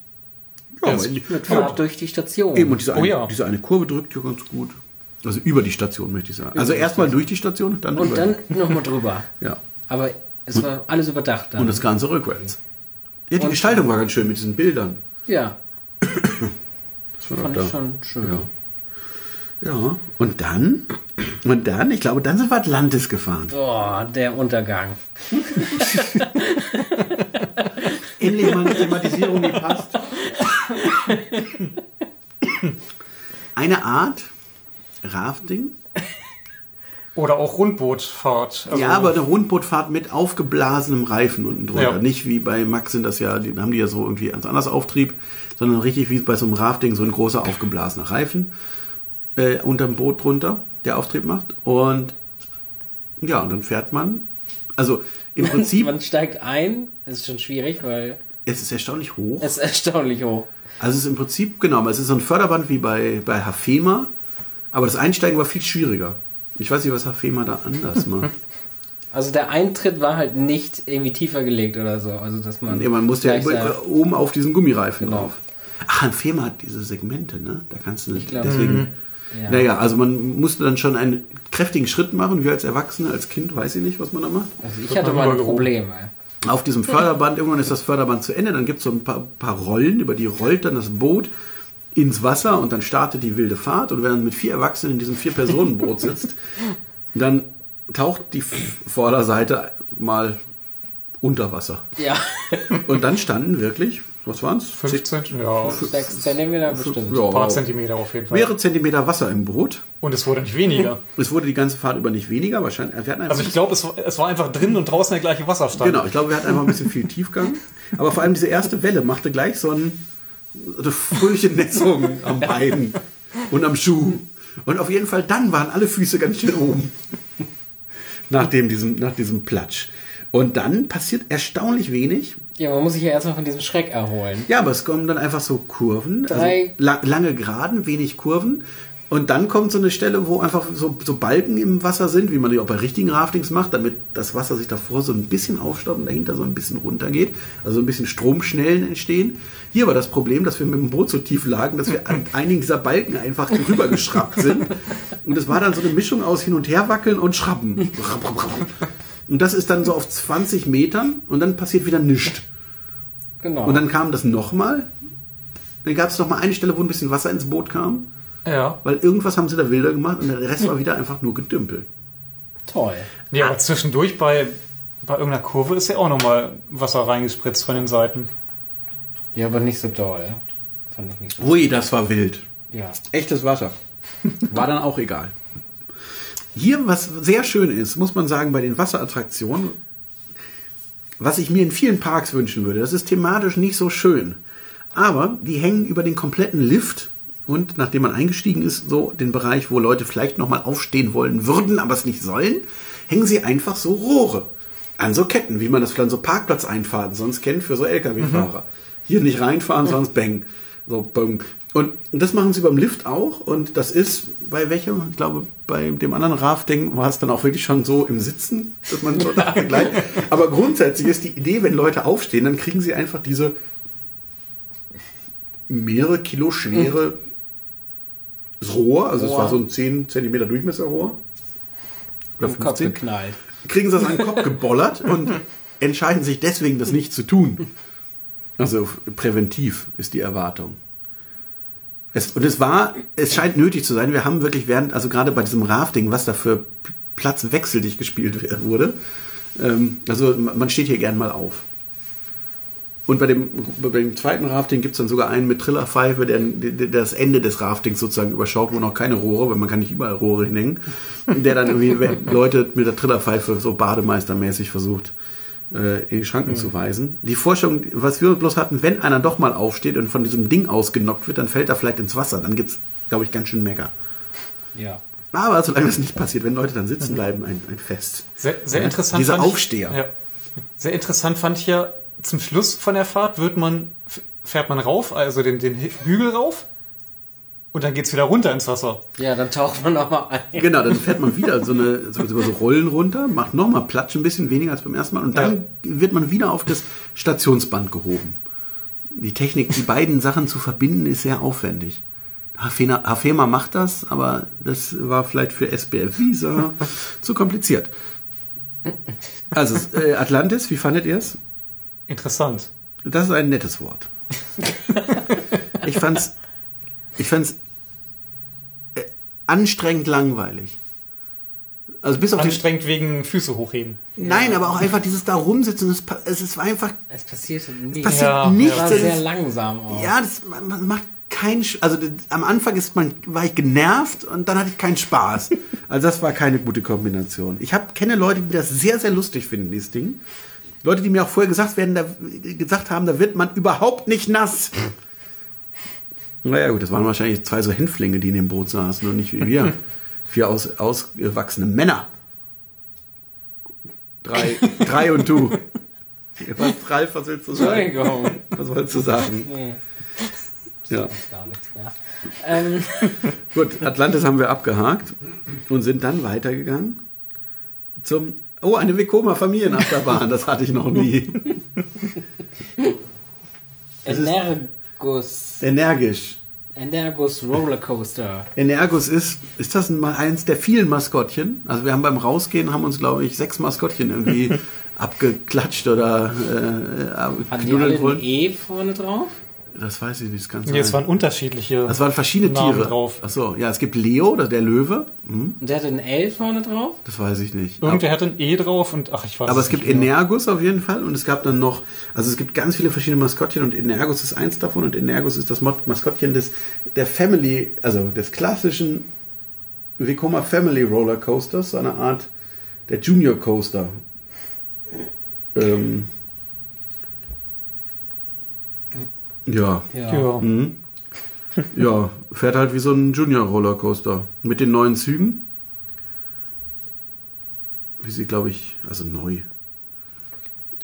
Ja, Ja, mit Fahrt durch die Station. eben, und diese eine, Oh ja. diese eine Kurve drückt ja ganz gut. Also über die Station, möchte ich sagen. Also erstmal durch die Station, dann Und über. dann nochmal drüber. ja. Aber es war alles überdacht dann. Und das Ganze rückwärts. Ja, die Und- Gestaltung war ganz schön mit diesen Bildern. ja, Das war fand ich da. schon schön. Ja. ja. Und dann, und dann, ich glaube, dann sind wir Atlantis gefahren. Oh, der Untergang. Endlich mal eine Thematisierung, die passt. Eine Art Rafting. Oder auch Rundbootfahrt. Also, ja, aber eine Rundbootfahrt mit aufgeblasenem Reifen unten drunter. Ja. Nicht wie bei Max sind das ja, die haben die ja so irgendwie ganz anders Auftrieb, sondern richtig wie bei so einem Rafting, so ein großer aufgeblasener Reifen äh, unterm Boot drunter, der Auftrieb macht. Und ja, und dann fährt man. Also im Prinzip, Man steigt ein, das ist schon schwierig, weil es ist erstaunlich hoch. es ist erstaunlich hoch. Also es ist im Prinzip, genau, aber es ist so ein Förderband wie bei, bei Hafema, aber das Einsteigen war viel schwieriger. Ich weiß nicht, was Hafema da anders macht. Also der Eintritt war halt nicht irgendwie tiefer gelegt oder so. Also dass man. Nee, man musste ja über, sagt- oben auf diesen Gummireifen Genau. drauf. Ach, Hafema hat diese Segmente, ne? Da kannst du nicht. glaub- Deswegen. Ja. Naja, also man musste dann schon einen kräftigen Schritt machen. Wir als Erwachsene, als Kind weiß ich nicht, was man da macht. Also ich hatte mal ein Problem. ey. auf diesem Förderband, irgendwann ist das Förderband zu Ende, dann gibt es so ein paar, paar Rollen, über die rollt dann das Boot ins Wasser und dann startet die wilde Fahrt. Und wenn man mit vier Erwachsenen in diesem Vier-Personen-Boot sitzt, dann taucht die Vorderseite mal unter Wasser. Ja. Und dann standen wirklich, was waren es? 15, ja, 6 Centimeter bestimmt. ein paar Ja, Zentimeter auf jeden Fall. mehrere Zentimeter Wasser im Boot. Und es wurde nicht weniger. Es wurde die ganze Fahrt über nicht weniger, wahrscheinlich. Wir hatten einfach Also ich glaube, es, war- es war einfach drin und draußen der gleiche Wasserstand. Genau, ich glaube, wir hatten einfach ein bisschen viel Tiefgang. Aber vor allem diese erste Welle machte gleich so, ein, so eine fröhliche Nässung am Bein und am Schuh. Und auf jeden Fall dann waren alle Füße ganz schön oben. Nach, dem, diesem, nach diesem Platsch. Und dann passiert erstaunlich wenig. Ja, man muss sich ja erstmal von diesem Schreck erholen. Ja, aber es kommen dann einfach so Kurven, also Drei- la lange Geraden, wenig Kurven. Und dann kommt so eine Stelle, wo einfach so, so Balken im Wasser sind, wie man die auch bei richtigen Raftings macht, damit das Wasser sich davor so ein bisschen aufstaut und dahinter so ein bisschen runtergeht. Also ein bisschen Stromschnellen entstehen. Hier war das Problem, dass wir mit dem Boot so tief lagen, dass wir an einigen dieser Balken einfach rübergeschraubt sind. Und es war dann so eine Mischung aus hin und her wackeln und schrappen. Und das ist dann so auf 20 Metern und dann passiert wieder nichts. Genau. Und dann kam das nochmal. Dann gab es nochmal eine Stelle, wo ein bisschen Wasser ins Boot kam. Ja. Weil irgendwas haben sie da wilder gemacht und der Rest war wieder einfach nur Gedümpel. Toll. Ja, aber zwischendurch bei, bei irgendeiner Kurve ist ja auch nochmal Wasser reingespritzt von den Seiten. Ja, aber nicht so doll. Fand ich nicht so. Ui, das war wild. Ja. Echtes Wasser. War dann auch egal. Hier, was sehr schön ist, muss man sagen, bei den Wasserattraktionen, was ich mir in vielen Parks wünschen würde, das ist thematisch nicht so schön. Aber die hängen über den kompletten Lift und nachdem man eingestiegen ist, so den Bereich, wo Leute vielleicht nochmal aufstehen wollen würden, aber es nicht sollen, hängen sie einfach so Rohre an so Ketten, wie man das vielleicht so Parkplatzeinfahrten sonst kennt für so Lkw-Fahrer. Hier nicht reinfahren, sonst bang. So, bang. Und das machen sie beim Lift auch. Und das ist bei welchem, ich glaube, bei dem anderen Rafting war es dann auch wirklich schon so im Sitzen, dass man so gleich. Aber grundsätzlich ist die Idee, wenn Leute aufstehen, dann kriegen sie einfach diese mehrere Kilo schwere Rohr, also es Rohr. war so ein 10 Zentimeter Durchmesserrohr. Oder Im Kopf geknallt. kriegen sie das an den Kopf gebollert und entscheiden sich deswegen, das nicht zu tun. Also präventiv ist die Erwartung. Es, und es war, es scheint nötig zu sein. Wir haben wirklich während, also gerade bei diesem Rafting, was da für Platz wechselig gespielt wurde, ähm, also man steht hier gern mal auf. Und bei dem, bei dem zweiten Rafting gibt es dann sogar einen mit Trillerpfeife, der, der das Ende des Raftings sozusagen überschaut, wo noch keine Rohre, weil man kann nicht überall Rohre hinhängen, der dann irgendwie Leute mit der Trillerpfeife so bademeistermäßig versucht, äh, in die Schranken zu weisen. Die Forschung, was wir bloß hatten, wenn einer doch mal aufsteht und von diesem Ding ausgenockt wird, dann fällt er vielleicht ins Wasser. Dann gibt's, glaube ich, ganz schön Mecker. Ja. Aber solange das nicht passiert, wenn Leute dann sitzen bleiben, ein, ein Fest. Sehr, sehr Ja, interessant. dieser fand ich- Aufsteher. Ja. Sehr interessant fand ich ja, zum Schluss von der Fahrt wird man, fährt man rauf, also den, den Hügel rauf. Und dann geht's wieder runter ins Wasser. Ja, dann taucht man nochmal ein. Genau, dann fährt man wieder so eine so, so Rollen runter, macht nochmal Platsch, ein bisschen weniger als beim ersten Mal und dann wird man wieder auf das Stationsband gehoben. Die Technik, die beiden Sachen zu verbinden, ist sehr aufwendig. Hafena- Hafema macht das, aber das war vielleicht für SBF Visa zu kompliziert. Also, äh, Atlantis, wie fandet ihr es? Interessant. Das ist ein nettes Wort. Ich fand's, ich fand's äh, anstrengend langweilig. Also bis auf die, Anstrengend wegen Füße hochheben. Nein, aber auch einfach dieses da rumsitzen, es, es ist einfach, Es passierte nie. passiert Ja, nichts. Es war Es sehr ist- langsam auch. Ja, das man, macht keinen, also am Anfang ist man, war ich genervt und dann hatte ich keinen Spaß. Also das war keine gute Kombination. Ich hab, kenne Leute, die das sehr, sehr lustig finden, dieses Ding. Leute, die mir auch vorher gesagt, werden, da, gesagt haben, da wird man überhaupt nicht nass. Naja gut, das waren wahrscheinlich zwei so Hänflinge, die in dem Boot saßen und nicht wie wir. Vier aus, ausgewachsene Männer. Drei, drei und du. Was, Ralf, was willst du sagen? Entschuldigung. Was wolltest du sagen? Nee, Ja. ist gar nichts mehr. Ähm, Gut, Atlantis haben wir abgehakt und sind dann weitergegangen zum. Oh, eine Vekoma Familienachterbahn, das hatte ich noch nie. Energus. Energisch. Energus Rollercoaster. Energus ist, ist das ein, eins der vielen Maskottchen? Also wir haben beim Rausgehen, haben uns glaube ich sechs Maskottchen irgendwie abgeklatscht oder äh, Haben die alle ein. E vorne drauf? Das weiß ich nicht. Das kann Nee, es waren unterschiedliche. Das waren verschiedene Namen Tiere. drauf. Achso, ja, es gibt Leo, der Löwe. Hm, Und der hatte ein L vorne drauf? das weiß ich nicht. Irgendwer hatte ein E drauf und ach, ich weiß Aber es gibt nicht mehr. Energus auf jeden Fall und es gab dann noch, also es gibt ganz viele verschiedene Maskottchen und Energus ist eins davon und Energus ist das Maskottchen des der Family, also des klassischen Vekoma Family Roller Coasters, so eine Art der Junior Coaster. Ähm, ja, Ja. Ja. mhm. ja, fährt halt wie so ein Junior Roller Coaster mit den neuen Zügen. Wie sie, glaube ich, also neu.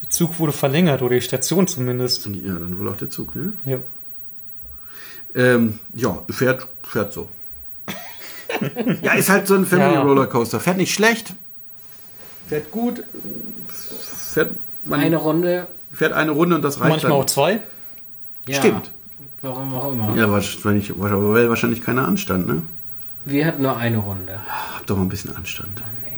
Der Zug wurde verlängert oder die Station zumindest. Ja, dann wohl auch der Zug, ne? Ja. Ähm, ja, fährt, fährt so. ja, ist halt so ein Family Ja. Rollercoaster. Fährt nicht schlecht. Fährt gut. Fährt, man Eine Runde. fährt eine Runde und das reicht Manchmal auch dann. zwei. Ja. Stimmt. Warum auch immer. Ja, wahrscheinlich, weil wahrscheinlich keiner Anstand, ne? Wir hatten nur eine Runde. Habt doch mal ein bisschen Anstand. Nee.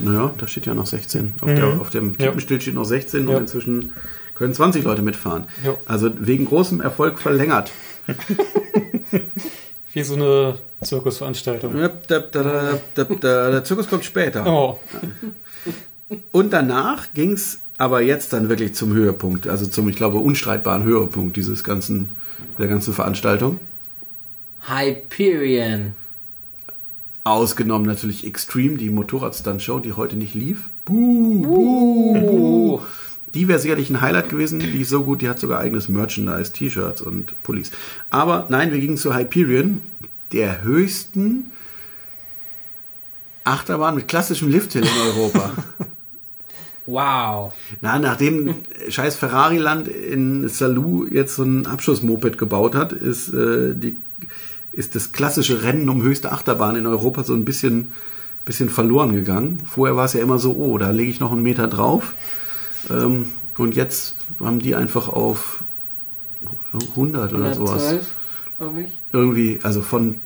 Naja, da steht ja noch 16. Auf, der, auf dem Ja. Tippenstill steht noch 16 Ja. und inzwischen können 20 Leute mitfahren. Ja. Also wegen großem Erfolg verlängert. Wie so eine Zirkusveranstaltung. Da, da, da, da, da, der Zirkus kommt später. Oh, Und danach ging es aber jetzt dann wirklich zum Höhepunkt, also zum, ich glaube, unstreitbaren Höhepunkt dieses ganzen, der ganzen Veranstaltung. Hyperion. Ausgenommen natürlich Extreme, die Motorradstunt-Show, die heute nicht lief. Buh, buh, buh. Die wäre sicherlich ein Highlight gewesen. Die ist so gut, die hat sogar eigenes Merchandise, T-Shirts und Pullis. Aber nein, wir gingen zu Hyperion, der höchsten Achterbahn mit klassischem Lifthill in Europa. Wow. Na, nachdem scheiß Ferrari-Land in Salou jetzt so ein Abschussmoped gebaut hat, ist, äh, die, ist das klassische Rennen um höchste Achterbahn in Europa so ein bisschen, bisschen verloren gegangen. Vorher war es ja immer so, oh, da lege ich noch einen Meter drauf. Ähm, und jetzt haben die einfach auf 100 oder sowas. 112, glaube ich. Irgendwie, also von,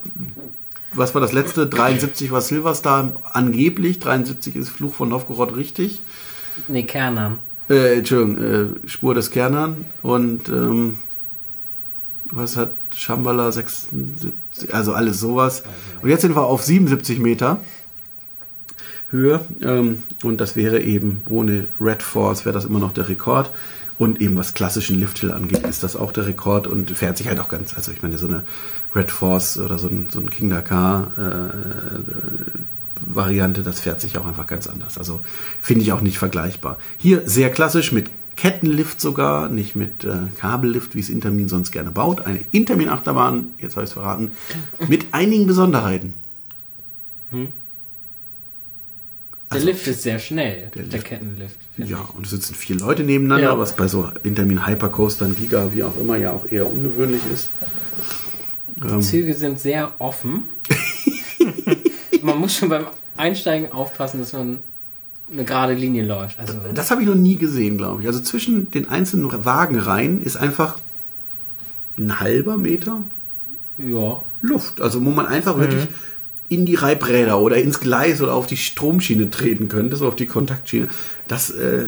was war das letzte? 73 war Silverstar angeblich, 73 ist Fluch von Novgorod richtig. Nee, Kernern. Äh, Entschuldigung, äh, Spur des Kernern und ähm, was hat Shambhala 76, also alles sowas. Und jetzt sind wir auf 77 Meter Höhe ähm, und das wäre eben ohne Red Force wäre das immer noch der Rekord. Und eben was klassischen Lifthill angeht, ist das auch der Rekord und fährt sich halt auch ganz, also ich meine, so eine Red Force oder so ein, so ein King Dakar äh, Variante, das fährt sich auch einfach ganz anders. Also finde ich auch nicht vergleichbar. Hier sehr klassisch mit Kettenlift sogar, nicht mit äh, Kabellift, wie es Intermin sonst gerne baut. Eine Intermin-Achterbahn, jetzt habe ich es verraten, mit einigen Besonderheiten. Der Lift ist sehr schnell. Also Der Der, Lift- Kettenlift. Ja, ich. und es sitzen vier Leute nebeneinander, Ja. was bei so Intermin Hypercoastern, Giga, wie auch immer, ja auch eher ungewöhnlich ist. Ähm, Züge sind sehr offen. Man muss schon beim Einsteigen aufpassen, dass man eine gerade Linie läuft. Also, Das habe ich noch nie gesehen, glaube ich. Also zwischen den einzelnen Wagenreihen ist einfach ein halber Meter ja. Luft. Also wo man einfach wirklich in die Reibräder oder ins Gleis oder auf die Stromschiene treten könnte, so auf die Kontaktschiene. Das äh,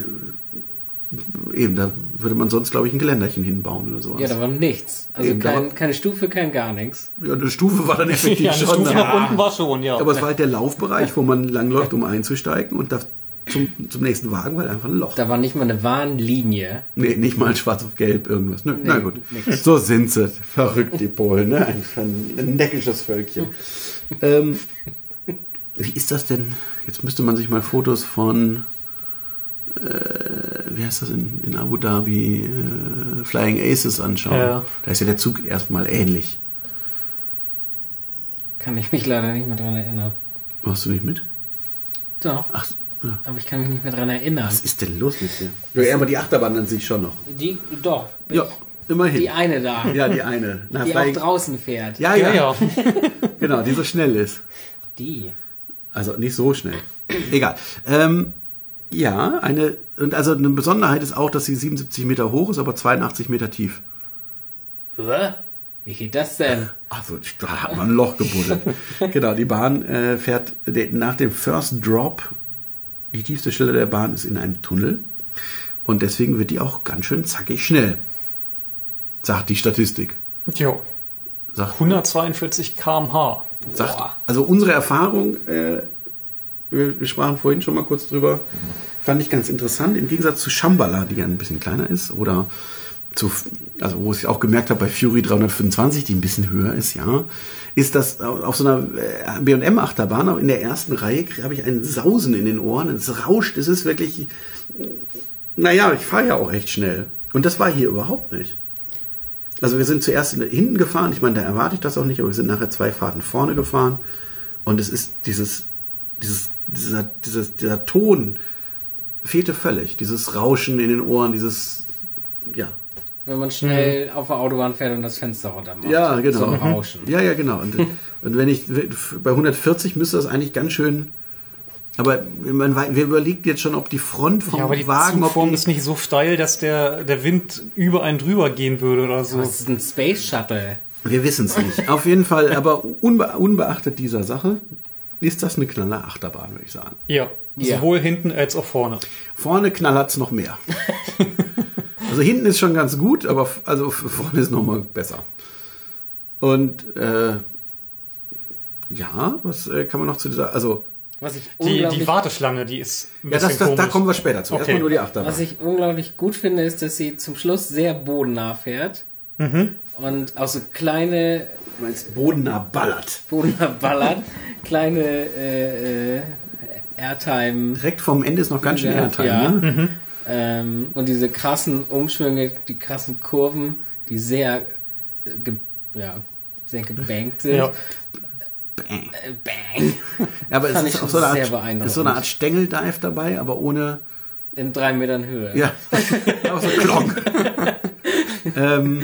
eben, da würde man sonst, glaube ich, ein Geländerchen hinbauen oder sowas. Ja, da war nichts. Also Eben, kein, war- keine Stufe, kein gar nichts. Ja, eine Stufe war dann effektiv ja, eine schon. Stufe da. nach unten war schon, ja. Aber es war halt der Laufbereich, wo man langläuft, um einzusteigen und da zum, zum nächsten Wagen war halt einfach ein Loch. Da war nicht mal eine Warnlinie. Nee, nicht mal schwarz auf gelb irgendwas. Nö, na gut. nix. So sind sie. Verrückt, die Polen. Ne? Ein, ein neckisches Völkchen. ähm, wie ist das denn? Jetzt müsste man sich mal Fotos von, äh, wie heißt das in, in Abu Dhabi, äh, Flying Aces anschauen. Ja. Da ist ja der Zug erstmal ähnlich. Kann ich mich leider nicht mehr dran erinnern. Machst du nicht mit? Doch, Ach, ja. aber ich kann mich nicht mehr dran erinnern. was ist denn los mit dir? Ja, aber die Achterbahn an sich schon noch. Die, doch. Ja, immerhin. Die eine da, ja, die eine. Na, die auch draußen fährt. ja, ja, ja, ja. genau, die so schnell ist. Die. Also nicht so schnell. Egal. Ähm, ja, eine, und also eine Besonderheit ist auch, dass sie 77 Meter hoch ist, aber 82 Meter tief. Hä? Wie geht das denn? Also da hat man ein Loch gebuddelt. genau, die Bahn äh, fährt de- nach dem First Drop. Die tiefste Stelle der Bahn ist in einem Tunnel. Und deswegen wird die auch ganz schön zackig schnell. Sagt die Statistik. Jo. Sagt, 142 km/h. sagt, also unsere Erfahrung, äh, wir, sprachen vorhin schon mal kurz drüber, fand ich ganz interessant. Im Gegensatz zu Shambhala, die ja ein bisschen kleiner ist, oder zu, also wo ich auch gemerkt habe bei Fury 325, die ein bisschen höher ist, ja, ist das auf so einer äh, B&M Achterbahn in der ersten Reihe habe ich ein Sausen in den Ohren, es rauscht, es ist wirklich, naja, ich fahre ja auch echt schnell. Und das war hier überhaupt nicht. Also wir sind zuerst hinten gefahren, ich meine, da erwarte ich das auch nicht, aber wir sind nachher zwei Fahrten vorne gefahren und es ist dieses, dieses, dieser, dieses, dieser Ton fehlte völlig, dieses Rauschen in den Ohren, dieses, ja, Wenn man schnell auf der Autobahn fährt und das Fenster runter macht. ja, genau. So ein Rauschen. Ja, ja, genau. Und, und wenn ich bei 140 müsste das eigentlich ganz schön. Aber man, wir überlegt jetzt schon, ob die Front vom Ja, aber die Wagen, Zugform die, ist nicht so steil, dass der, der Wind über einen drüber gehen würde oder so. Das ist ein Space Shuttle. wir wissen es nicht. Auf jeden Fall, aber unbe unbeachtet dieser Sache ist das eine knaller Achterbahn, würde ich sagen. Ja, Ja. sowohl hinten als auch vorne. Vorne knallert's noch mehr. also hinten ist schon ganz gut, aber also vorne ist noch mal besser. Und äh, ja, was äh, kann man noch zu dieser, also Was ich Die, die Warteschlange, die ist ein ja, das, das, da kommen wir später zu. Okay. Erstmal nur die Achterbahn. was ich unglaublich gut finde, ist, dass sie zum Schluss sehr bodennah fährt. Mhm. Und auch so kleine Du meinst bodennah ballert. bodennah ballert. kleine äh, äh, Airtime. Direkt vom Ende ist noch ganz schön Airtime, ja. ne? Ähm, und diese krassen Umschwünge, die krassen Kurven, die sehr, äh, ge ja, sehr gebankt sind. Ja. Bang. Äh, Bang! Ja, aber es ist auch so eine, sehr Art, ist so eine Art Stängeldive dabei, aber ohne, In drei Metern Höhe. ja, auch so Klonk. ähm,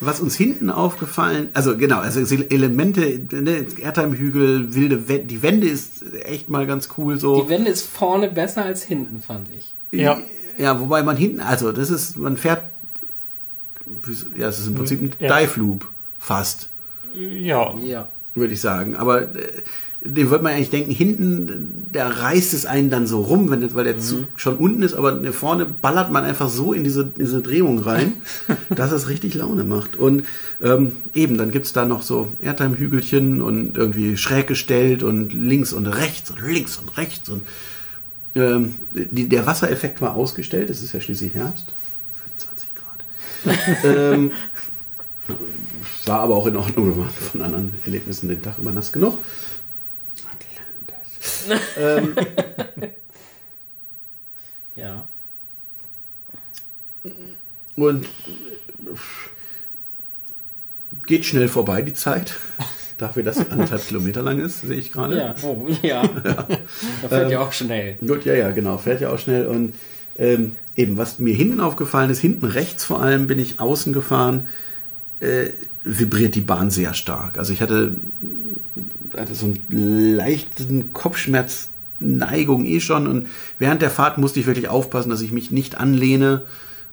was uns hinten aufgefallen, also genau, also es sind Elemente, ne, Airtime-Hügel, wilde Wände, die Wände ist echt mal ganz cool so. Die Wende ist vorne besser als hinten, fand ich. Ja. Ja, wobei man hinten, also das ist, man fährt, ja, es ist im Prinzip ein Ja. Dive Loop fast. Ja. Ja. würde ich sagen. Aber dem würde man eigentlich denken, hinten, da reißt es einen dann so rum, wenn, weil der Zug schon unten ist, aber vorne ballert man einfach so in diese, diese Drehung rein, dass es richtig Laune macht. Und ähm, eben, dann gibt's da noch so Airtime-Hügelchen und irgendwie schräg gestellt und links und rechts und links und rechts und ähm, die, der Wassereffekt war ausgestellt, es ist ja schließlich Herbst. 20 Grad. ähm, war aber auch in Ordnung, wir waren von anderen Erlebnissen den Tag über nass genug. ähm, Ja. und geht schnell vorbei die Zeit. Dafür, dass sie anderthalb Kilometer lang ist, sehe ich gerade. Ja, oh, ja. Da fährt ja auch schnell. Gut, ja, ja, genau. Fährt ja auch schnell. Und ähm, eben, was mir hinten aufgefallen ist, hinten rechts vor allem bin ich außen gefahren, äh, vibriert die Bahn sehr stark. Also ich hatte, hatte so einen leichten Kopfschmerzneigung eh schon und während der Fahrt musste ich wirklich aufpassen, dass ich mich nicht anlehne,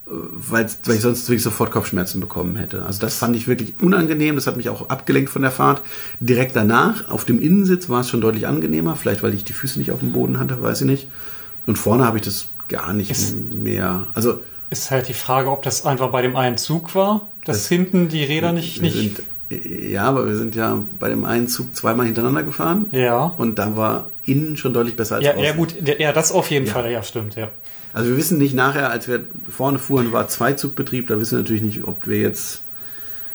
äh, weil, weil ich sonst wirklich sofort Kopfschmerzen bekommen hätte. Also das fand ich wirklich unangenehm, das hat mich auch abgelenkt von der Fahrt. Direkt danach, auf dem Innensitz, war es schon deutlich angenehmer, vielleicht weil ich die Füße nicht auf dem Boden hatte, weiß ich nicht. Und vorne habe ich das gar nicht Ist- mehr. Also Ist halt die Frage, ob das einfach bei dem einen Zug war, dass Das- hinten die Räder nicht. nicht ja, aber wir sind ja bei dem einen Zug zweimal hintereinander gefahren. ja. Und da war innen schon deutlich besser als Ja, außen. ja, gut, ja, das auf jeden Ja. Fall, ja, stimmt, ja. Also wir wissen nicht nachher, als wir vorne fuhren, war Zweizugbetrieb. Da wissen wir natürlich nicht, ob wir jetzt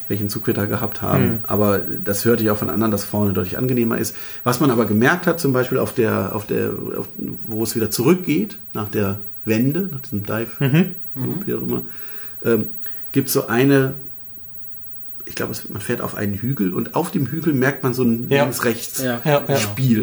welchen Zug wir da gehabt haben. Hm. Aber das hörte ich auch von anderen, dass vorne deutlich angenehmer ist. Was man aber gemerkt hat, zum Beispiel auf der, auf der, auf, wo es wieder zurückgeht, nach der Wende, nach diesem Dive, Mhm. Loop, wie auch immer, ähm, gibt es so eine, ich glaube, man fährt auf einen Hügel und auf dem Hügel merkt man so ein Ja. links-rechts Ja.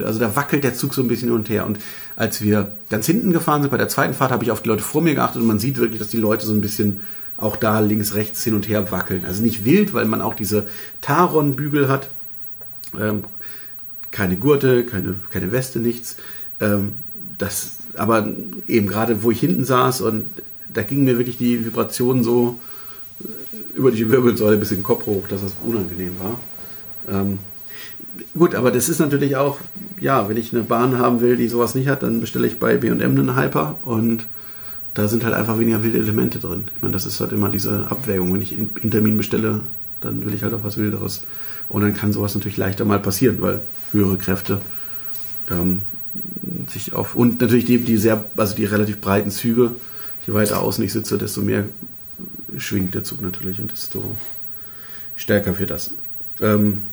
Also da wackelt der Zug so ein bisschen hin und her. Und als wir ganz hinten gefahren sind bei der zweiten Fahrt, habe ich auf die Leute vor mir geachtet und man sieht wirklich, dass die Leute so ein bisschen auch da links, rechts hin und her wackeln. Also nicht wild, weil man auch diese Taron-Bügel hat. Ähm, keine Gurte, keine, keine Weste, nichts. Ähm, das, aber eben gerade, wo ich hinten saß und da ging mir wirklich die Vibration so über die Wirbelsäule bis in den Kopf hoch, dass das unangenehm war. Ähm, gut, aber das ist natürlich auch, ja, wenn ich eine Bahn haben will, die sowas nicht hat, dann bestelle ich bei B&M einen Hyper und da sind halt einfach weniger wilde Elemente drin. Ich meine, das ist halt immer diese Abwägung. Wenn ich in- Termin bestelle, dann will ich halt auch was Wilderes. Und dann kann sowas natürlich leichter mal passieren, weil höhere Kräfte ähm, sich auf. Und natürlich die, die sehr, also die relativ breiten Züge. Je weiter außen ich sitze, desto mehr schwingt der Zug natürlich und desto stärker wird das. Ähm,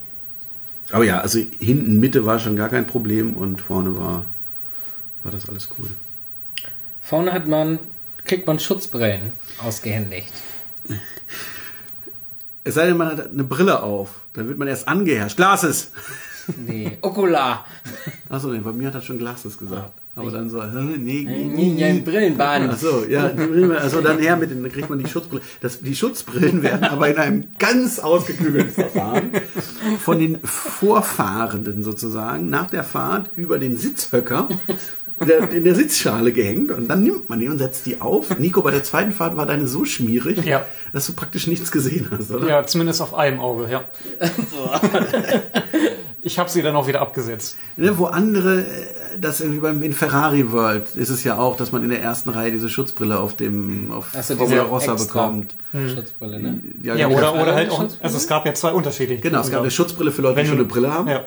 aber ja, also hinten Mitte war schon gar kein Problem und vorne war, war das alles cool. Vorne hat man, kriegt man Schutzbrillen ausgehändigt. Es sei denn, man hat eine Brille auf, dann wird man erst angeherrscht. Glasses! Nee, Okular. Achso, nee, bei mir hat er schon Glasses gesagt. Aber dann so, hä, nee, nee, Nee, ja, ein Brillenband. Achso, ja, die Brille, also dann her mit den, dann kriegt man die Schutzbrille. Das, die Schutzbrillen werden aber in einem ganz ausgeklügelten Verfahren von den Vorfahrenden sozusagen nach der Fahrt über den Sitzhöcker in der Sitzschale gehängt und dann nimmt man die und setzt die auf. Nico, bei der zweiten Fahrt war deine so schmierig, Ja. dass du praktisch nichts gesehen hast, oder? Ja, zumindest auf einem Auge, ja. ich habe sie dann auch wieder abgesetzt. Ne, wo andere, äh, das irgendwie beim in Ferrari World ist es ja auch, dass man in der ersten Reihe diese Schutzbrille auf dem auf Achso, Formula diese Rossa extra bekommt. Schutzbrille, ne? Ja, genau. oder, oder halt auch, also es gab ja zwei unterschiedliche. Genau, es gab eine Schutzbrille für Leute, Wenn die schon eine Brille haben. Ja,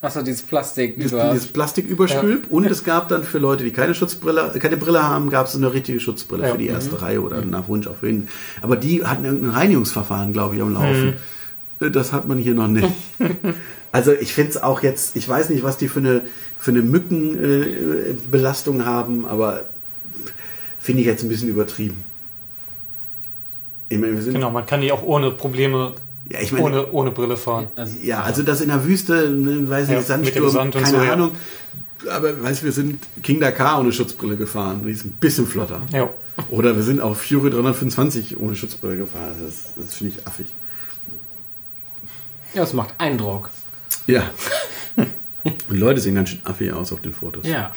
Achso, dieses Plastik Dieses, dieses Plastiküberstülp und es gab dann für Leute, die keine Schutzbrille, keine Brille haben, gab es eine richtige Schutzbrille Ja. für die erste Reihe oder nach Wunsch auf jeden. Aber die hatten irgendein Reinigungsverfahren, glaube ich, am Laufen. Äh, Das hat man hier noch nicht. also ich finde es auch jetzt, ich weiß nicht, was die für eine, für eine Mückenbelastung äh, haben, aber finde ich jetzt ein bisschen übertrieben. Ich meine, wir sind, genau, man kann die auch ohne Probleme, Ja, ich meine- ohne, ohne Brille fahren. Also, Ja, also das in der Wüste, ne, weiß Ja, nicht, mit dem Sandsturm, Sand und keine so, ja. Ahnung. Aber weißt du, wir sind King Dakar ohne Schutzbrille gefahren. Die ist ein bisschen flotter. Ja. Oder wir sind auf Fury 325 ohne Schutzbrille gefahren. Das, das finde ich affig. ja, es macht Eindruck. Ja. Und Leute sehen ganz schön affig aus auf den Fotos. Ja.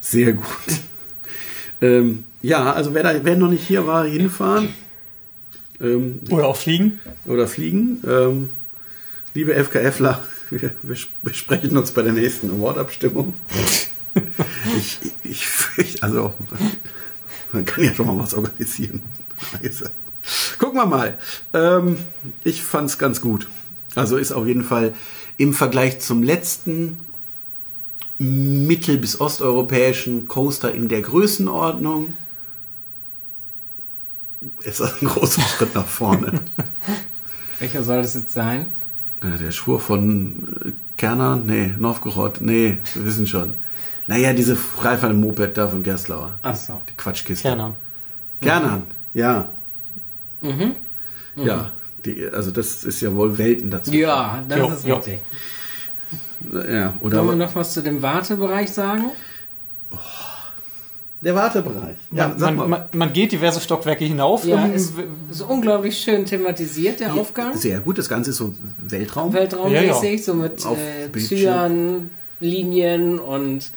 Sehr gut. ähm, ja, also wer, da, wer noch nicht hier war, hinfahren. Ähm, Oder auch fliegen. oder fliegen. Ähm, liebe FKFler, wir, wir besprechen uns bei der nächsten Award-Abstimmung. ich, ich fürchte, also man kann ja schon mal was organisieren. Reise. Gucken wir mal. Ähm, ich fand es ganz gut. Also ist auf jeden Fall im Vergleich zum letzten mittel- bis osteuropäischen Coaster in der Größenordnung ist das ein großer Schritt nach vorne. Welcher soll das jetzt sein? Der Schwur von äh, Kerner? Nee, Novgorod? Nee, wir wissen schon. Naja, diese Freifall-Moped da von Gerstlauer. Achso. Die Quatschkiste. Kernern. Kernern, ja. Mhm. Ja, die, also das ist ja wohl Welten dazu. Ja, das Jo, ist jo. richtig. Ja, oder Wollen wir noch was zu dem Wartebereich sagen? der Wartebereich. Ja, Man, sag man, mal. man, man geht diverse Stockwerke hinauf. Ja, ist so unglaublich schön thematisiert, der Aufgang. Sehr gut, das Ganze ist so Weltraum. Weltraummäßig, Ja, ja. so mit Auf äh, Bildschirm. Cyan-Linien und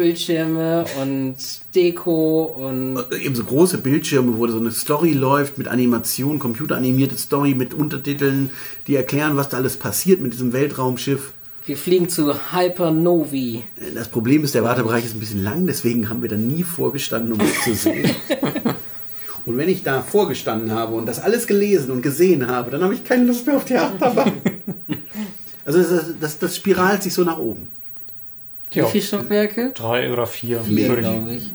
Bildschirme und Deko und Eben so große Bildschirme, wo so eine Story läuft mit Animation, computeranimierte Story mit Untertiteln, die erklären, was da alles passiert mit diesem Weltraumschiff. wir fliegen zu Hypernovi. Das Problem ist, der Wartebereich ist ein bisschen lang, deswegen haben wir da nie vorgestanden, um es zu sehen. Und wenn ich da vorgestanden habe und das alles gelesen und gesehen habe, dann habe ich keine Lust mehr auf die Achterbahn. Also das, das, das spiralt sich so nach oben. Ja. Wie viele Stockwerke? Drei oder vier. Vier, glaube ich.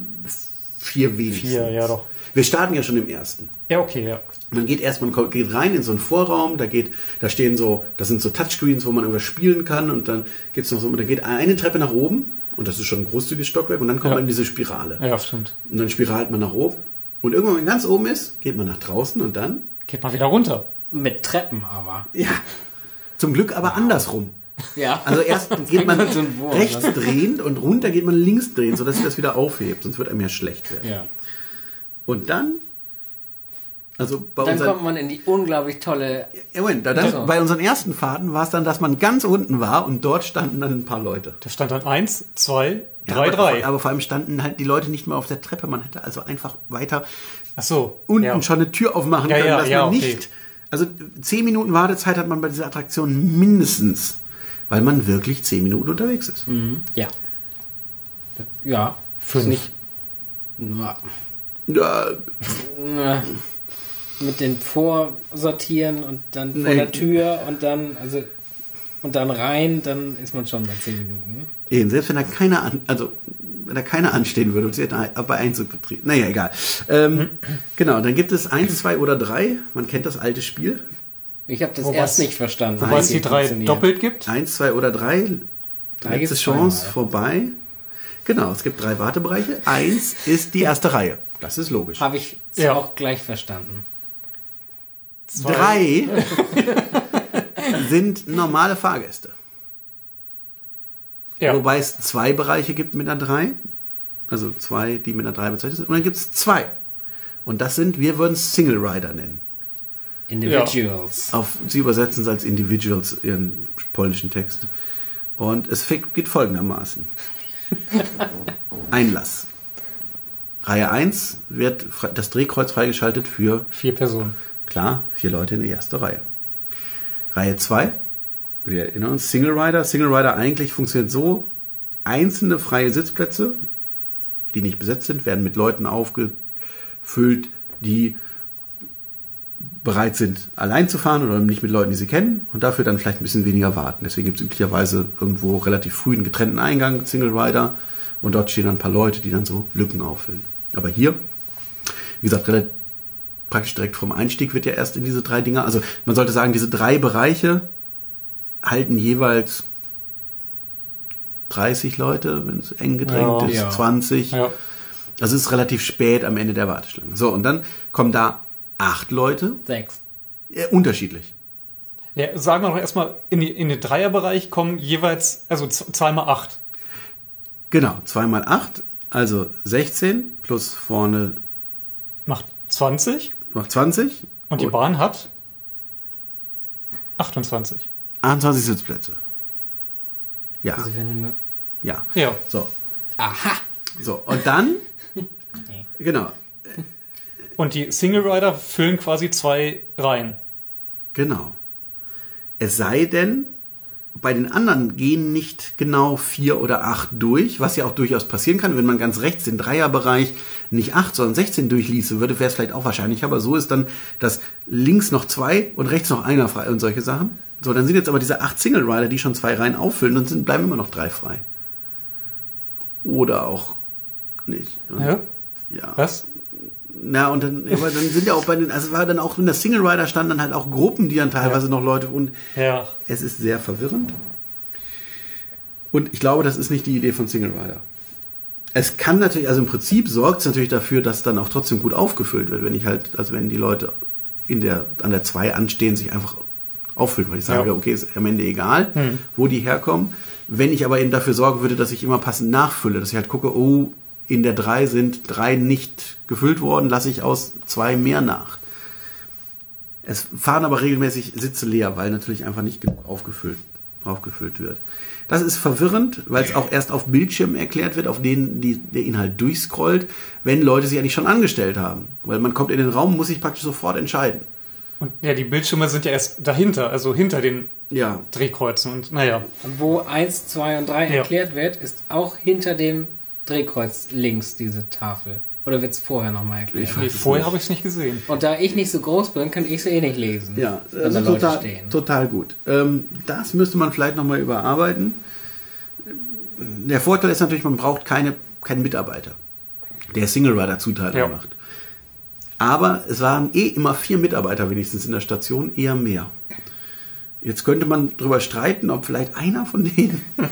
Vier wenigstens. Vier, ja doch. Wir starten ja schon im ersten. Ja, okay, ja. Man geht erst, man kommt- geht rein in so einen Vorraum, da geht, da stehen so, das sind so Touchscreens, wo man irgendwas spielen kann und dann geht's noch so, da geht eine Treppe nach oben und das ist schon ein großzügiges Stockwerk und dann kommt Ja. man in diese Spirale. Ja, stimmt. Und dann spiralt man nach oben und irgendwann, wenn man ganz oben ist, geht man nach draußen und dann, Geht mal wieder runter. Mit Treppen aber. ja, zum Glück aber andersrum. Ja. Also erst geht man so Wurm, rechts ne? drehend und runter geht man links drehend, sodass sich das wieder aufhebt, sonst wird einem ja schlecht werden. ja. Und dann, also bei Dann unseren, kommt man in die unglaublich tolle. Ja, Moment, da, dann, So. bei unseren ersten Fahrten war es dann, dass man ganz unten war und dort standen dann ein paar Leute. Da stand dann eins, zwei, Ja, drei, aber, drei. Aber vor allem standen halt die Leute nicht mehr auf der Treppe. Man hätte also einfach weiter Ach so. unten ja. schon eine Tür aufmachen Ja, können, ja, dass ja, man okay. nicht. Also zehn Minuten Wartezeit hat man bei dieser Attraktion mindestens, weil man wirklich zehn Minuten unterwegs ist. Ja. Ja. Fünf. Ist nicht. Na, Ja, na, mit den Vorsortieren und dann vor Nee. der Tür und dann, also, und dann rein, dann ist man schon bei 10 Minuten. Eben, selbst wenn da keiner an, also wenn da keiner anstehen würde und sie hätten bei Einzug betrieben. Naja, egal. Ähm, genau, dann gibt es eins, zwei oder drei. Man kennt das alte Spiel. Ich habe das Wobei erst nicht verstanden. Wobei es die drei doppelt gibt. Eins, zwei oder drei. Drei Letzte Chance vorbei. Genau, es gibt drei Wartebereiche. Eins ist die erste Reihe. Das ist logisch. Habe ich Ja. auch gleich verstanden. Drei sind normale Fahrgäste. Ja. Wobei es zwei Bereiche gibt mit einer 3. Also zwei, die mit einer 3 bezeichnet sind. Und dann gibt es zwei. Und das sind, wir würden es Single Rider nennen. Individuals. Auf, sie übersetzen es als Individuals, ihren polnischen Text. Und es geht folgendermaßen. Einlass. Reihe 1 wird das Drehkreuz freigeschaltet für Vier Personen. Klar, vier Leute in die erste Reihe. Reihe 2, wir erinnern uns, Single Rider. Single Rider eigentlich funktioniert so, einzelne freie Sitzplätze, die nicht besetzt sind, werden mit Leuten aufgefüllt, die bereit sind, allein zu fahren oder nicht mit Leuten, die sie kennen und dafür dann vielleicht ein bisschen weniger warten. Deswegen gibt es üblicherweise irgendwo relativ früh einen getrennten Eingang, Single Rider, und dort stehen dann ein paar Leute, die dann so Lücken auffüllen. Aber hier, wie gesagt, relativ praktisch direkt vom Einstieg wird ja erst in diese drei Dinger, also man sollte sagen, diese drei Bereiche halten jeweils 30 Leute, wenn es eng gedrängt Ja. ist, Ja. 20. Ja. Also es ist relativ spät am Ende der Warteschlange. So, und dann kommen da acht Leute, Sechs. äh, unterschiedlich. Ja, sagen wir doch erstmal, in, die, in den Dreierbereich kommen jeweils, also zweimal acht. Genau, 2 mal 8, also 16 plus vorne Macht 20 macht 20. und die Bahn hat 28. 28 Sitzplätze. Ja, Also ja. Ja. So, Aha! so. Und dann, genau, Und die Single Rider füllen quasi zwei Reihen. Genau. Es sei denn, bei den anderen gehen nicht genau vier oder acht durch, was ja auch durchaus passieren kann. Wenn man ganz rechts den Dreierbereich nicht acht, sondern 16 durchließe, würde, wäre es vielleicht auch wahrscheinlich. Aber so ist dann, dass links noch zwei und rechts noch einer frei und solche Sachen. So, dann sind jetzt aber diese acht Single Rider, die schon zwei Reihen auffüllen und sind, bleiben immer noch drei frei. Oder auch nicht. Und, Ja? ja. Was? Na, und dann, aber dann sind ja auch bei den, also war dann auch, wenn der Single Rider stand, dann halt auch Gruppen, die dann teilweise noch Leute und Ja. es ist sehr verwirrend. Und ich glaube, das ist nicht die Idee von Single Rider. Es kann natürlich, also im Prinzip sorgt es natürlich dafür, dass dann auch trotzdem gut aufgefüllt wird, wenn ich halt, also wenn die Leute in der, an der 2 anstehen, sich einfach auffüllen, weil ich sage, Ja. okay, ist am Ende egal, wo die herkommen. Wenn ich aber eben dafür sorgen würde, dass ich immer passend nachfülle, dass ich halt gucke, oh, in der 3 sind drei nicht gefüllt worden, lasse ich aus zwei mehr nach. Es fahren aber regelmäßig Sitze leer, weil natürlich einfach nicht genug aufgefüllt, aufgefüllt wird. Das ist verwirrend, weil es auch erst auf Bildschirmen erklärt wird, auf denen die, der Inhalt durchscrollt, wenn Leute sich eigentlich schon angestellt haben. Weil man kommt in den Raum, muss sich praktisch sofort entscheiden. Und ja, die Bildschirme sind ja erst dahinter, also hinter den Ja, Drehkreuzen. Und naja, Und wo 1, 2 und 3 Ja. erklärt wird, ist auch hinter dem Drehkreuz links diese Tafel. Oder wird es vorher nochmal erklärt? Ich nee, vorher habe ich es nicht gesehen. Und da ich nicht so groß bin, kann ich es eh nicht lesen. ja, wenn also da Leute total, stehen. total gut. Ähm, das müsste man vielleicht nochmal überarbeiten. Der Vorteil ist natürlich, man braucht keine, keinen Mitarbeiter, der Single Rider Zuteilung Ja. macht. Aber es waren eh immer vier Mitarbeiter wenigstens in der Station, eher mehr. Jetzt könnte man darüber streiten, ob vielleicht einer von denen.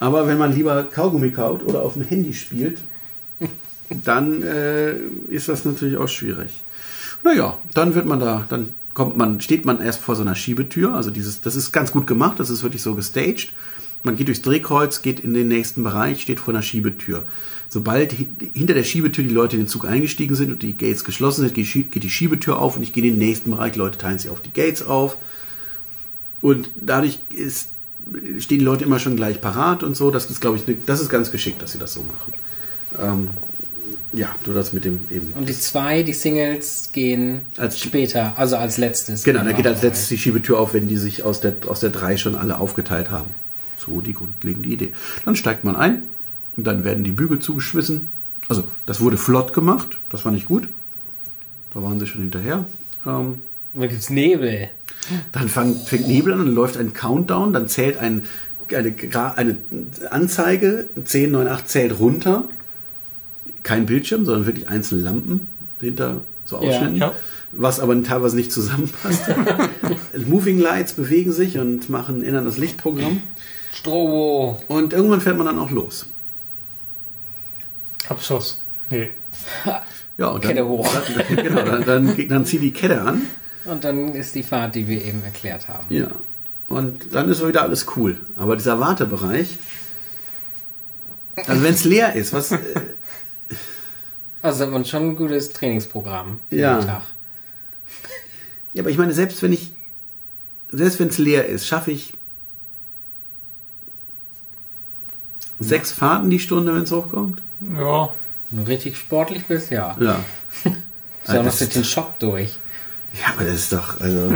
Aber wenn man lieber Kaugummi kaut oder auf dem Handy spielt, dann äh, ist das natürlich auch schwierig. Naja, dann wird man da, dann kommt man, steht man erst vor so einer Schiebetür. Also dieses, das ist ganz gut gemacht, das ist wirklich so gestaged. Man geht durchs Drehkreuz, geht in den nächsten Bereich, steht vor einer Schiebetür. Sobald hi- hinter der Schiebetür die Leute in den Zug eingestiegen sind und die Gates geschlossen sind, geht die Schiebetür auf und ich gehe in den nächsten Bereich. Leute teilen sich auf die Gates auf. Und dadurch ist, stehen die Leute immer schon gleich parat und so. Das ist, glaube ich, ne, das ist ganz geschickt, dass sie das so machen. Ähm, ja, du das mit dem eben. Und die zwei, die Singles, gehen Als- später, also als letztes. Genau, da geht als letztes die Schiebetür auf, wenn die sich aus der, aus der 3 schon alle aufgeteilt haben. So die grundlegende Idee. Dann steigt man ein und dann werden die Bügel zugeschmissen Also, das wurde flott gemacht. Das fand ich gut. Da waren sie schon hinterher. Ähm, Da gibt's Nebel. Dann fang, fängt Nebel an und läuft ein Countdown. Dann zählt ein, eine, eine Anzeige. 10, 9, 8 zählt runter. Kein Bildschirm, sondern wirklich einzelne Lampen hinter so Ja. Ausschnitten. Ja. Was aber teilweise nicht zusammenpasst. Moving Lights bewegen sich und machen, ändern das Lichtprogramm. Strobo. Und irgendwann fährt man dann auch los. Abschuss. Nee. Ja, und dann, Kette hoch. Dann, genau, dann, dann, dann zieh die Kette an. Und dann ist die Fahrt, die wir eben erklärt haben. Ja. Und dann ist wieder alles cool. Aber dieser Wartebereich, also wenn es leer ist, was. äh, Also hat man schon ein gutes Trainingsprogramm für Ja. den Tag. Ja, aber ich meine, selbst wenn ich. Selbst wenn es leer ist, schaffe ich sechs Fahrten die Stunde, wenn es hochkommt. Ja. Wenn du richtig sportlich bist, ja. Ja. Noch das- durch den Schock durch. Ja, aber das ist doch, also.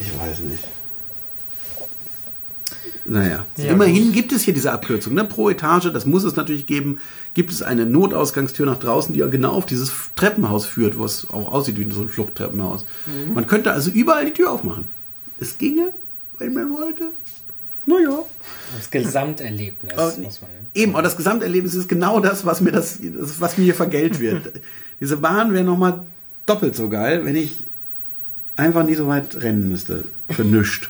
Ich weiß nicht. Naja, Ja, immerhin gibt es hier diese Abkürzung. Ne? Pro Etage, das muss es natürlich geben, gibt es eine Notausgangstür nach draußen, die ja genau auf dieses Treppenhaus führt, wo es auch aussieht wie so ein Fluchttreppenhaus. Man könnte also überall die Tür aufmachen. Es ginge, wenn man wollte. Naja. Das Gesamterlebnis, Aber muss man. Eben, und das Gesamterlebnis ist genau das, was mir das, was mir hier vergällt wird. Diese Bahn wäre nochmal doppelt so geil, wenn ich einfach nie so weit rennen müsste. Für nichts.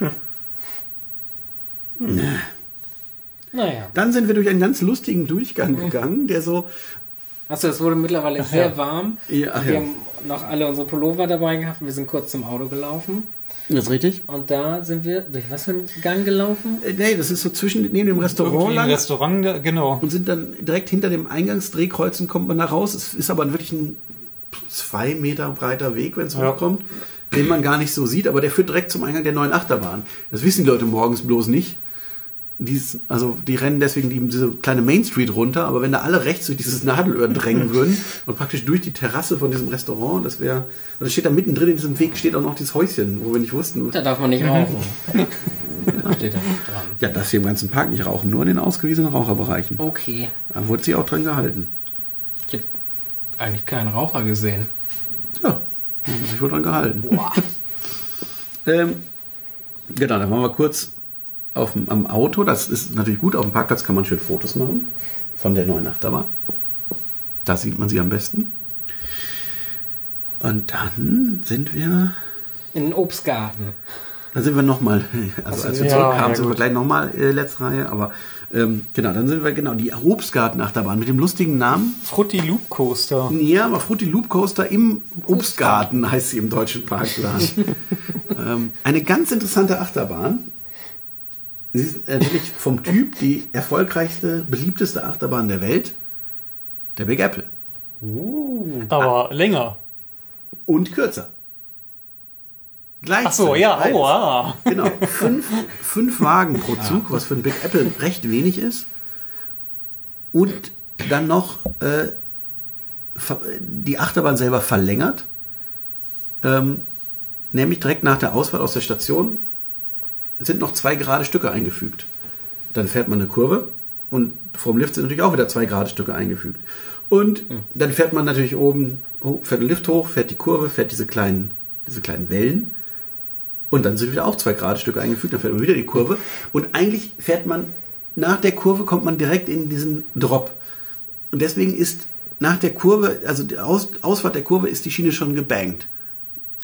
Na. Naja. Dann sind wir durch einen ganz lustigen Durchgang gegangen, der so, Achso, es wurde mittlerweile sehr warm. Ja, ach wir ja. haben noch alle unsere Pullover dabei gehabt und wir sind kurz zum Auto gelaufen. das ist richtig? Und da sind wir durch was für einen Gang gelaufen? Äh, Nee, das ist so zwischen, neben dem Restaurant lang Restaurant, ja, genau. und sind dann direkt hinter dem Eingangsdrehkreuzen kommt man da raus. Es ist aber wirklich ein zwei Meter breiter Weg, wenn es Ja. hochkommt, den man gar nicht so sieht, aber der führt direkt zum Eingang der neuen Achterbahn. Das wissen die Leute morgens bloß nicht. Dies, also die rennen deswegen die, diese kleine Main Street runter, aber wenn da alle rechts durch dieses Nadelöhr drängen würden und praktisch durch die Terrasse von diesem Restaurant, das wäre, und es steht da mittendrin in diesem Weg steht auch noch dieses Häuschen, wo wir nicht wussten, Da darf man nicht rauchen. da steht da nicht dran. ja, dass wir im ganzen Park nicht rauchen, nur in den ausgewiesenen Raucherbereichen. Okay. Da wurde sie auch dran gehalten. Ich eigentlich keinen Raucher gesehen. Ja, haben sich wohl dran gehalten. Ähm, genau, dann waren wir kurz auf dem, am Auto. Das ist natürlich gut. Auf dem Parkplatz kann man schön Fotos machen von der neuen Achterbahn. Da sieht man sie am besten. Und dann sind wir, In den Obstgarten. dann sind wir nochmal, also als wir Ja, zurückkamen, ja, sind wir gleich nochmal äh, letzte Reihe, aber ähm, genau, dann sind wir genau die Obstgarten-Achterbahn mit dem lustigen Namen. Frutti Loop Coaster. Ja, aber Fruity Loop Coaster im Obstgarten heißt sie im deutschen Parkplan. ähm, eine ganz interessante Achterbahn. Sie ist natürlich vom Typ die erfolgreichste, beliebteste Achterbahn der Welt. Der Big Apple. Aber länger. Und kürzer. Gleichzeitig. Ach so, ja, beides. oh, ah. Genau, fünf, fünf Wagen pro Zug, was für ein Big Apple recht wenig ist. Und dann noch äh, die Achterbahn selber verlängert. Ähm, nämlich direkt nach der Ausfahrt aus der Station sind noch zwei gerade Stücke eingefügt. Dann fährt man eine Kurve und vom Lift sind natürlich auch wieder zwei gerade Stücke eingefügt. Und dann fährt man natürlich oben, fährt der Lift hoch, fährt die Kurve, fährt diese kleinen, diese kleinen Wellen. Und dann sind wieder auch zwei gerade Stücke eingefügt, dann fährt man wieder die Kurve. Und eigentlich fährt man, nach der Kurve kommt man direkt in diesen Drop. Und deswegen ist nach der Kurve, also die Aus, Ausfahrt der Kurve ist die Schiene schon gebankt.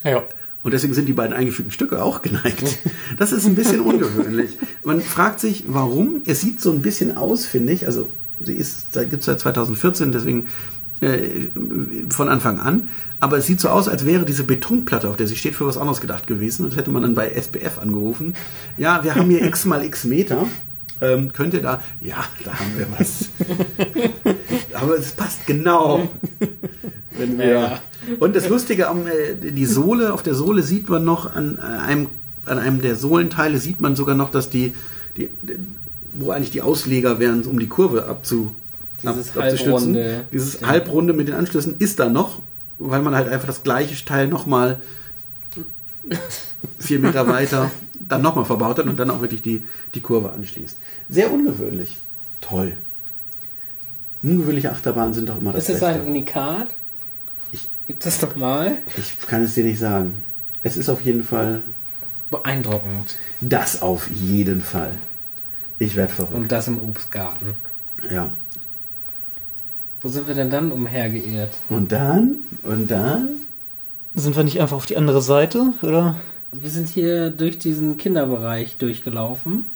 Ja. Und deswegen sind die beiden eingefügten Stücke auch geneigt. Das ist ein bisschen ungewöhnlich. Man fragt sich, warum. Es sieht so ein bisschen aus, finde ich. Also, sie ist, gibt es seit 2014, deswegen äh, von Anfang an. Aber es sieht so aus, als wäre diese Betonplatte, auf der sie steht, für was anderes gedacht gewesen. Das hätte man dann bei SBF angerufen. Ja, wir haben hier x mal x Meter. Ähm, könnt ihr da? Ja, da haben wir was. Aber es passt genau. Wenn wir, Ja. Und das Lustige, äh, die Sohle, auf der Sohle sieht man noch, an einem, an einem der Sohlenteile sieht man sogar noch, dass die, die wo eigentlich die Ausleger wären, um die Kurve abzu, Dieses ab- halbrunde Dieses Ding. Halbrunde mit den Anschlüssen ist da noch, weil man halt einfach das gleiche Teil nochmal vier Meter weiter dann nochmal verbaut hat und dann auch wirklich die, die Kurve anschließt. Sehr ungewöhnlich. Toll. ungewöhnliche Achterbahnen sind doch immer das Ist das ein. Unikat? Ich- Gibt es doch mal? Ich kann es dir nicht sagen. Es ist auf jeden Fall Beeindruckend. das auf jeden Fall. Ich werde verrückt. Und das im Obstgarten. ja. Wo sind wir denn dann umhergeirrt? Und dann? Und dann? Sind wir nicht einfach auf die andere Seite? Oder? Wir sind hier durch diesen Kinderbereich durchgelaufen.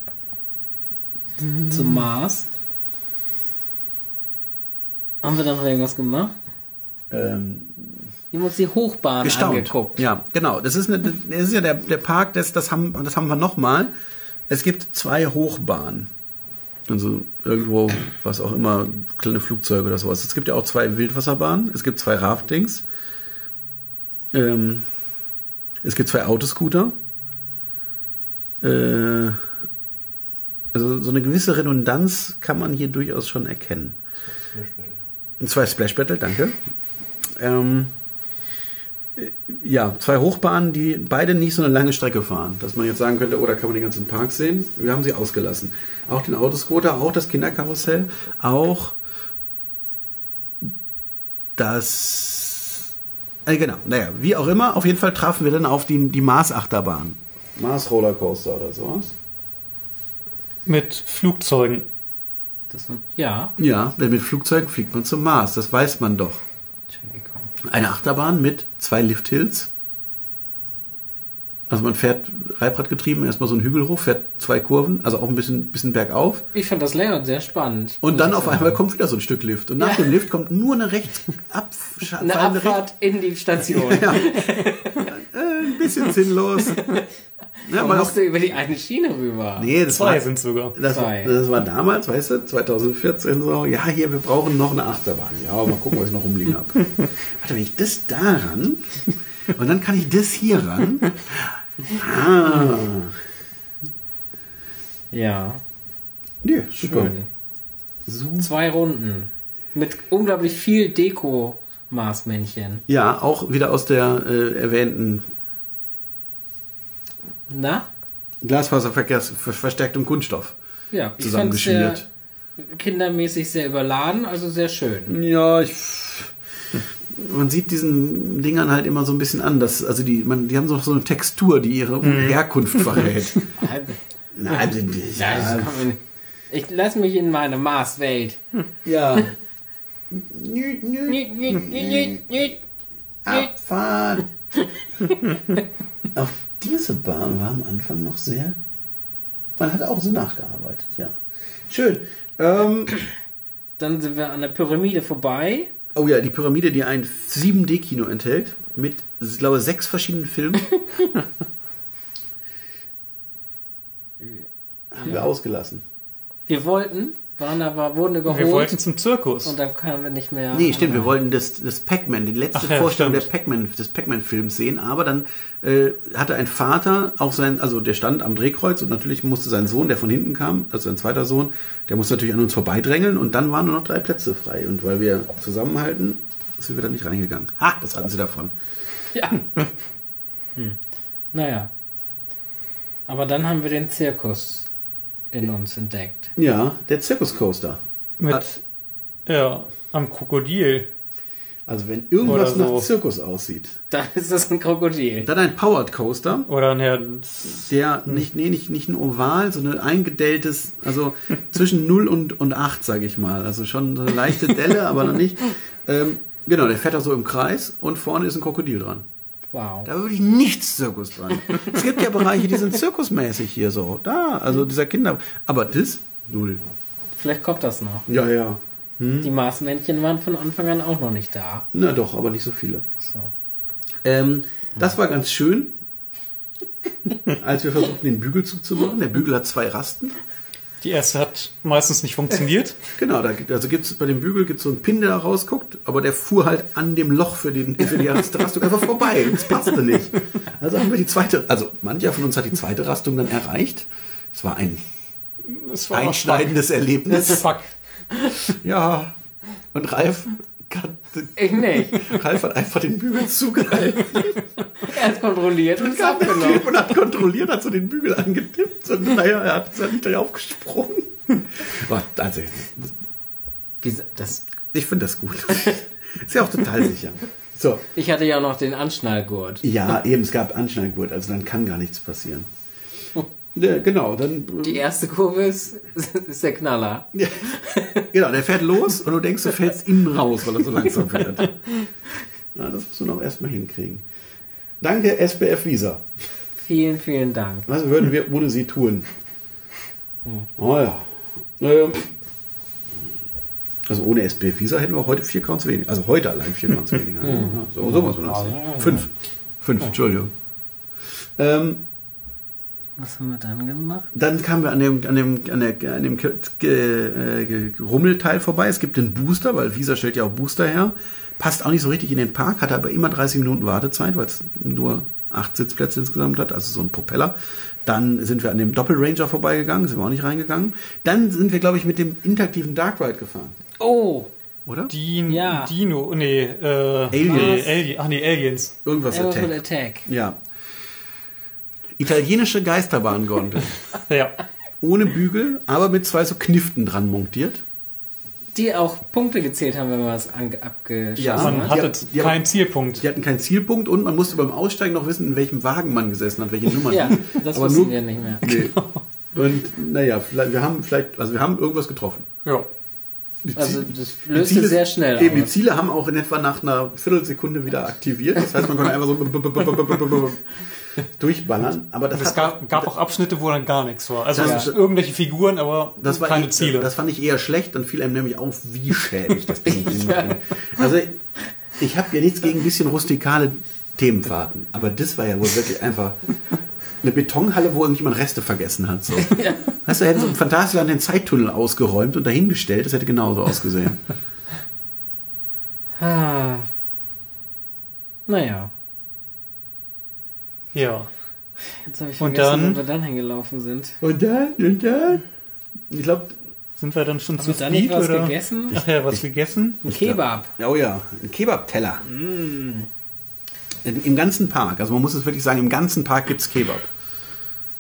Zum Mars. Haben wir da noch irgendwas gemacht? Ähm, Wir haben uns die Hochbahn gestaunt. angeguckt. Ja, genau. Das ist, eine, das ist ja der, der Park, das, das, haben, das haben wir nochmal. Es gibt zwei Hochbahnen. Also irgendwo, was auch immer, kleine Flugzeuge oder sowas. Es gibt ja auch zwei Wildwasserbahnen, es gibt zwei Raftings, ähm, es gibt zwei Autoscooter. Äh, also so eine gewisse Redundanz kann man hier durchaus schon erkennen. Zwei Splash Battle, danke. Ähm, ja, zwei Hochbahnen, die beide nicht so eine lange Strecke fahren. Dass man jetzt sagen könnte, oh, da kann man den ganzen Park sehen. Wir haben sie ausgelassen. Auch den Autoscooter, auch das Kinderkarussell, auch das. Äh, genau, naja, wie auch immer, auf jeden Fall trafen wir dann auf die, die Mars-Achterbahn. Mars-Rollercoaster oder sowas. Mit Flugzeugen. Das, ja. Ja, denn mit Flugzeugen fliegt man zum Mars, das weiß man doch. Eine Achterbahn mit zwei Lifthills. Also man fährt Reibrad getrieben, erstmal so einen Hügel hoch, fährt zwei Kurven, also auch ein bisschen, bisschen bergauf. Ich fand das Layout sehr spannend. Und dann auf sagen. einmal kommt wieder so ein Stück Lift. Und nach Ja. dem Lift kommt nur eine rechts eine abfallende Abfahrt in die Station. Ja. Ein bisschen sinnlos. Ja, Man musste über die eine Schiene rüber. nee, das Zwei war, sind sogar. das, war, Zwei. das war damals, weißt du, 2014 so, ja, hier, wir brauchen noch eine Achterbahn. Ja, mal gucken, was ich noch rumliegen habe. Warte, wenn ich das da ran und dann kann ich das hier ran. Ah, Ja. nee, super. Schön. Zwei Runden. Mit unglaublich viel Deko-Maßmännchen. Ja, auch wieder aus der äh, erwähnten Na? Glasfaserverkehrs verstärktem Kunststoff Ja, zusammengeschmiert. kindermäßig sehr überladen, also sehr schön. Ja, ich. Man sieht diesen Dingern halt immer so ein bisschen an. Dass, also die, man, die haben so so eine Textur, die ihre Herkunft verrät. Nein, sind die. Ja, das kann man nicht. Ich lasse mich in meine Maßwelt. Ja. Nü, nü, Nüt, nüt, nüt, nüt, nüt. Abfahren. Auf diese Bahn war am Anfang noch sehr. Man hat auch so nachgearbeitet, ja. Schön. Ähm, Dann sind wir an der Pyramide vorbei. oh ja, die Pyramide, die ein 7D-Kino enthält, mit, ich glaube, sechs verschiedenen Filmen. Haben wir ausgelassen. Wir wollten, waren aber, wurden überholt. Wir wollten zum Zirkus. und dann kamen wir nicht mehr. Nee, stimmt, wir wollten das, das Pac-Man, die letzte Ach ja, Vorstellung stimmt. der Pac-Man, des Pac-Man-Films sehen, aber dann äh, hatte ein Vater auch sein, also der stand am Drehkreuz und natürlich musste sein Sohn, der von hinten kam, also sein zweiter Sohn, der musste natürlich an uns vorbeidrängeln und dann waren nur noch drei Plätze frei und weil wir zusammenhalten, sind wir da nicht reingegangen. Ha, das hatten sie davon. Ja. Hm. Naja. Aber dann haben wir den Zirkus in uns entdeckt. Ja, der Zirkuscoaster. Mit, Ah. ja, am Krokodil. Also wenn irgendwas so. nach Zirkus aussieht, Da ist das ein Krokodil. dann ein Powered Coaster. Oder ein Herr. Der nicht, nee, nicht, nicht ein Oval, sondern ein eingedelltes, also zwischen 0 und, und 8, sage ich mal. Also schon so eine leichte Delle, aber noch nicht. Ähm, genau, der fährt da so im Kreis und vorne ist ein Krokodil dran. Wow. Da war wirklich nichts Zirkus dran. Es gibt ja Bereiche, die sind zirkusmäßig hier so. Da, also dieser Kinder. Aber das, null. Vielleicht kommt das noch. Ja, ja. Die Maßmännchen waren von Anfang an auch noch nicht da. Na doch, aber nicht so viele. So. Ähm, das war ganz schön, als wir versuchten, den Bügelzug zu machen. Der Bügel hat zwei Rasten. Die erste hat meistens nicht funktioniert. Genau, da, gibt- also gibt's bei dem Bügel gibt's so einen Pin, der da rausguckt, aber der fuhr halt an dem Loch für, den, für die erste Rastung einfach vorbei. Das passte nicht. Also haben wir die zweite, also mancher von uns hat die zweite Rastung dann erreicht. Es war ein Es war einschneidendes Erlebnis. Fuck. Ja. Und Ralf, hat, Ich nicht. Ralf hat einfach den Bügel zugehalten Er hat kontrolliert und es abgenommen. und hat kontrolliert, hat so den Bügel angetippt und naja, er hat ist halt nicht aufgesprungen. Boah, Also, das, Ich finde das gut. Ist ja auch total sicher. So, ich hatte ja noch den Anschnallgurt. ja, eben, es gab Anschneidgurt, also dann kann gar nichts passieren. Ja, genau, dann. Die erste Kurve ist, ist der Knaller. Ja, genau, der fährt los und du denkst, du fällst innen raus, weil er so langsam fährt. Na, das musst du noch erstmal hinkriegen. Danke, SBF Visa. Vielen, vielen Dank. Was würden wir ohne sie tun? Oh ja. Ähm, also ohne SBF Visa hätten wir heute vier Counts weniger. Also heute allein vier Counts weniger. Ja, so, so muss man das sehen. Fünf. Fünf, Entschuldigung. Ähm, Was haben wir dann gemacht? dann kamen wir an dem, an dem, an der, an dem äh, Rummelteil vorbei. Es gibt den Booster, weil Visa stellt ja auch Booster her. Passt auch nicht so richtig in den Park, hatte aber immer 30 Minuten Wartezeit, weil es nur acht Sitzplätze insgesamt hat, also so ein Propeller. Dann sind wir an dem Doppelranger vorbeigegangen, sind wir auch nicht reingegangen. Dann sind wir, glaube ich, mit dem interaktiven Dark Ride gefahren, Oh, oder? Din, Ja. Dino, nee, äh, Aliens. Nee, Ali ach nee, Aliens. Irgendwas Elephant Attack. Attack. Ja. Italienische Geisterbahngondel. Ja. Ohne Bügel, aber mit zwei so Kniften dran montiert. Die auch Punkte gezählt haben, wenn man was abgeschossen Ja. Man hat. hatte keinen Zielpunkt. Die hatten keinen Zielpunkt und man musste beim Aussteigen noch wissen, in welchem Wagen man gesessen hat, welche Nummer. Ja, das Aber wussten nur- wir nicht mehr. Nee. Und naja, vielleicht, wir haben vielleicht, also wir haben irgendwas getroffen. Ja. Die Also das löste Ziele- sehr schnell Eben, die. Ziele haben auch in etwa nach einer Viertelsekunde wieder aktiviert. Das heißt, man konnte einfach so durchballern. Aber das, es gab, gab auch Abschnitte, wo dann gar nichts war. Also Das- irgendwelche Figuren, aber das war keine eh- Ziele. Das fand ich eher schlecht. Dann fiel einem nämlich auf, wie schäbig das Ding ist. Also ich habe ja nichts gegen ein bisschen rustikale Themenfahrten, aber das war ja wohl wirklich einfach eine Betonhalle, wo irgendjemand Reste vergessen hat. So. Weißt du, hätten so im Phantasialand den Zeittunnel ausgeräumt und dahingestellt, das hätte genauso ausgesehen. Ah. Naja, ja. jetzt habe ich Und vergessen, dann- wo wir dann hingelaufen sind. Und dann, und dann? Ich glaube, Sind wir dann schon Haben zu wir da nicht Speed was oder? gegessen? Ach ja, was gegessen? Ein Kebab. oh ja, ein Kebab-Teller. Im, Im ganzen Park, also man muss es wirklich sagen, im ganzen Park gibt es Kebab.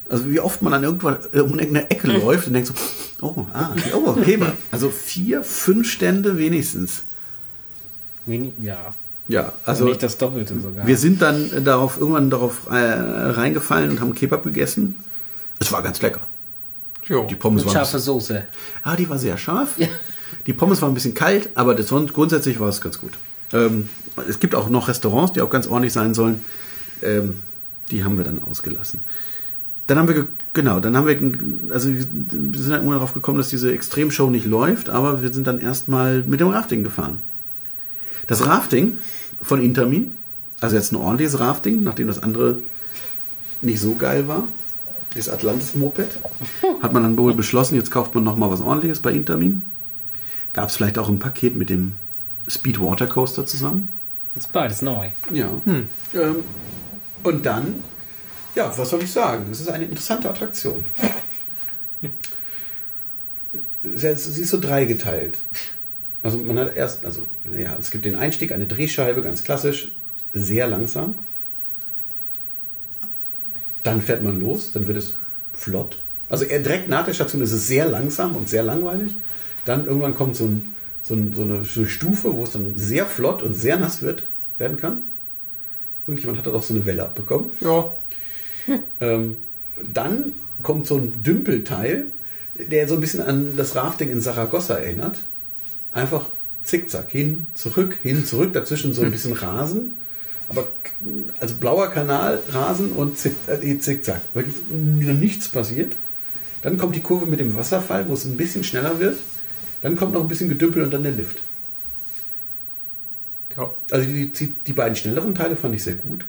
Also wie oft man an irgendwann um irgendeine Ecke läuft und denkt so, oh, ah, oh, Kebab. Also vier, fünf Stände wenigstens. Wenig, ja. Ja, Also nicht das Doppelte sogar. wir sind dann darauf irgendwann darauf äh, reingefallen und haben Kebab gegessen. Es war ganz lecker. Jo. Die Pommes Mit waren scharfe Soße. Ah, die war sehr scharf. Die Pommes waren ein bisschen kalt, aber das, grundsätzlich war es ganz gut. Ähm, es gibt auch noch Restaurants, die auch ganz ordentlich sein sollen. Ähm, die haben wir dann ausgelassen. Dann haben wir, ge- genau, dann haben wir, also wir sind dann irgendwann darauf gekommen, dass diese Extremshow nicht läuft, aber wir sind dann erstmal mit dem Rafting gefahren. Das Rafting von Intermin, also jetzt ein ordentliches Rafting, nachdem das andere nicht so geil war, das Atlantis-Moped, hat man dann wohl beschlossen, jetzt kauft man nochmal was ordentliches bei Intermin. Gab es vielleicht auch ein Paket mit dem Speed Water Coaster zusammen? Ist beides neu. Ja. Ähm, und dann, ja, was soll ich sagen? Es ist eine interessante Attraktion. Sie ist so dreigeteilt. Also man hat erst, also ja, es gibt den Einstieg, eine Drehscheibe, ganz klassisch, sehr langsam. Dann fährt man los, dann wird es flott. Also eher direkt nach der Station ist es sehr langsam und sehr langweilig. Dann irgendwann kommt so, ein, so, ein, so, eine, so eine Stufe, wo es dann sehr flott und sehr nass wird, werden kann. Irgendjemand hat da doch so eine Welle abbekommen. Ja. Ähm, dann kommt so ein Dümpelteil, der so ein bisschen an das Rafting in Saragossa erinnert. Einfach zickzack, hin, zurück, hin, zurück, dazwischen so ein bisschen Rasen. Aber also blauer Kanal, Rasen und zick, äh, zickzack. Wirklich wieder nichts passiert. Dann kommt die Kurve mit dem Wasserfall, wo es ein bisschen schneller wird. Dann kommt noch ein bisschen Gedümpel und dann der Lift. ja. Also die, die, die beiden schnelleren Teile fand ich sehr gut.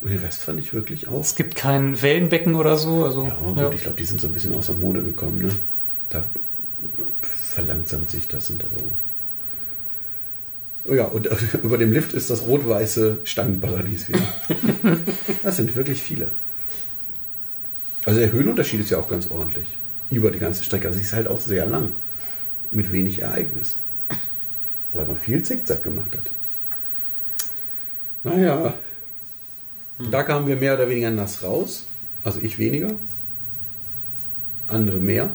Und den Rest fand ich wirklich auch. Es gibt kein Wellenbecken oder so. Also, Ja, gut, ja. ich glaube, die sind so ein bisschen aus der Mode gekommen. Ne? Da verlangsamt sich das und so. Oh ja, und über dem Lift ist das rot-weiße Stangenparadies wieder. das sind wirklich viele. Also der Höhenunterschied ist ja auch ganz ordentlich. Über die ganze Strecke. Also sie ist halt auch sehr lang. Mit wenig Ereignis. Weil man viel Zickzack gemacht hat. Naja. Da kamen wir mehr oder weniger nass raus. Also ich weniger. Andere mehr.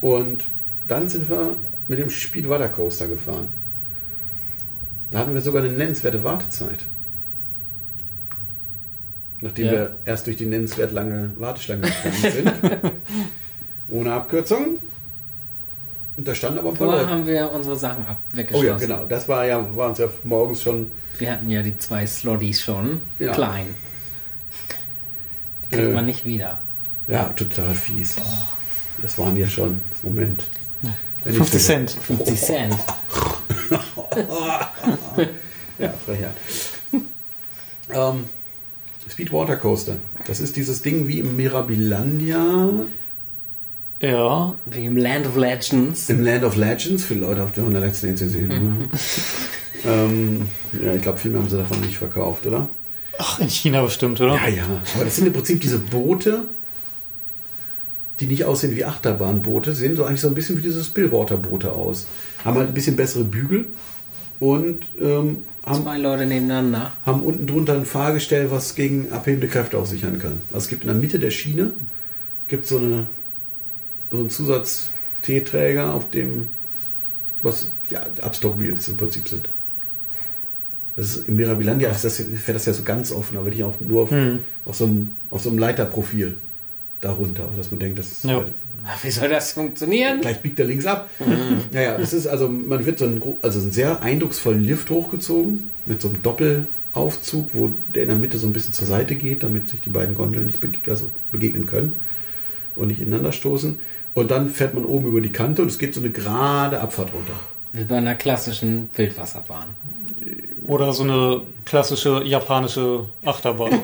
Und dann sind wir mit dem Speed Water Coaster gefahren. Da hatten wir sogar eine nennenswerte Wartezeit. Nachdem Ja. wir erst durch die nennenswert lange Warteschlange gegangen sind. Ohne Abkürzung. Und da standen aber Vorher haben wir unsere Sachen ab Oh weggeschlossen. ja, genau. Das war ja, war uns ja morgens schon. Wir hatten ja die zwei Slotties schon. Ja. Klein. Die kriegt Äh. man nicht wieder. Ja, total fies. Das waren ja schon. Moment. Wenn ich 50 so- Cent. 50 Cent. Ja, Frechheit. ähm, Speed Water Coaster. Das ist dieses Ding wie im Mirabilandia, Ja, Wie im Land of Legends. im Land of Legends, für Leute auf der 116 sehen. ähm, ja, ich glaube, viel mehr haben sie davon nicht verkauft, oder? ach, in China bestimmt, oder? Ja, ja. Aber das sind im Prinzip diese Boote, die nicht aussehen wie Achterbahnboote, sehen so eigentlich so ein bisschen wie diese Spillwater-Boote aus. Haben halt ein bisschen bessere Bügel und ähm, haben, Zwei Leute nebeneinander. haben unten drunter ein Fahrgestell, was gegen abhebende Kräfte auch sichern kann. Also es gibt in der Mitte der Schiene gibt so, eine, so einen Zusatz-T-Träger, auf dem was ja, Abstock-Wheels im Prinzip sind. Das ist, Im Mirabilandia ist das, fährt das ja so ganz offen, aber nicht auch nur auf, auf, so, einem, auf so einem Leiterprofil darunter, dass man denkt, das ist Ja. Ach, Wie soll das funktionieren? gleich biegt er links ab. Naja, das ist also, man wird so einen, also einen sehr eindrucksvollen Lift hochgezogen mit so einem Doppelaufzug, wo der in der Mitte so ein bisschen zur Seite geht, damit sich die beiden Gondeln nicht bege also begegnen können und nicht ineinander stoßen. Und dann fährt man oben über die Kante und es geht so eine gerade Abfahrt runter. Wie bei einer klassischen Wildwasserbahn. Oder so eine klassische japanische Achterbahn.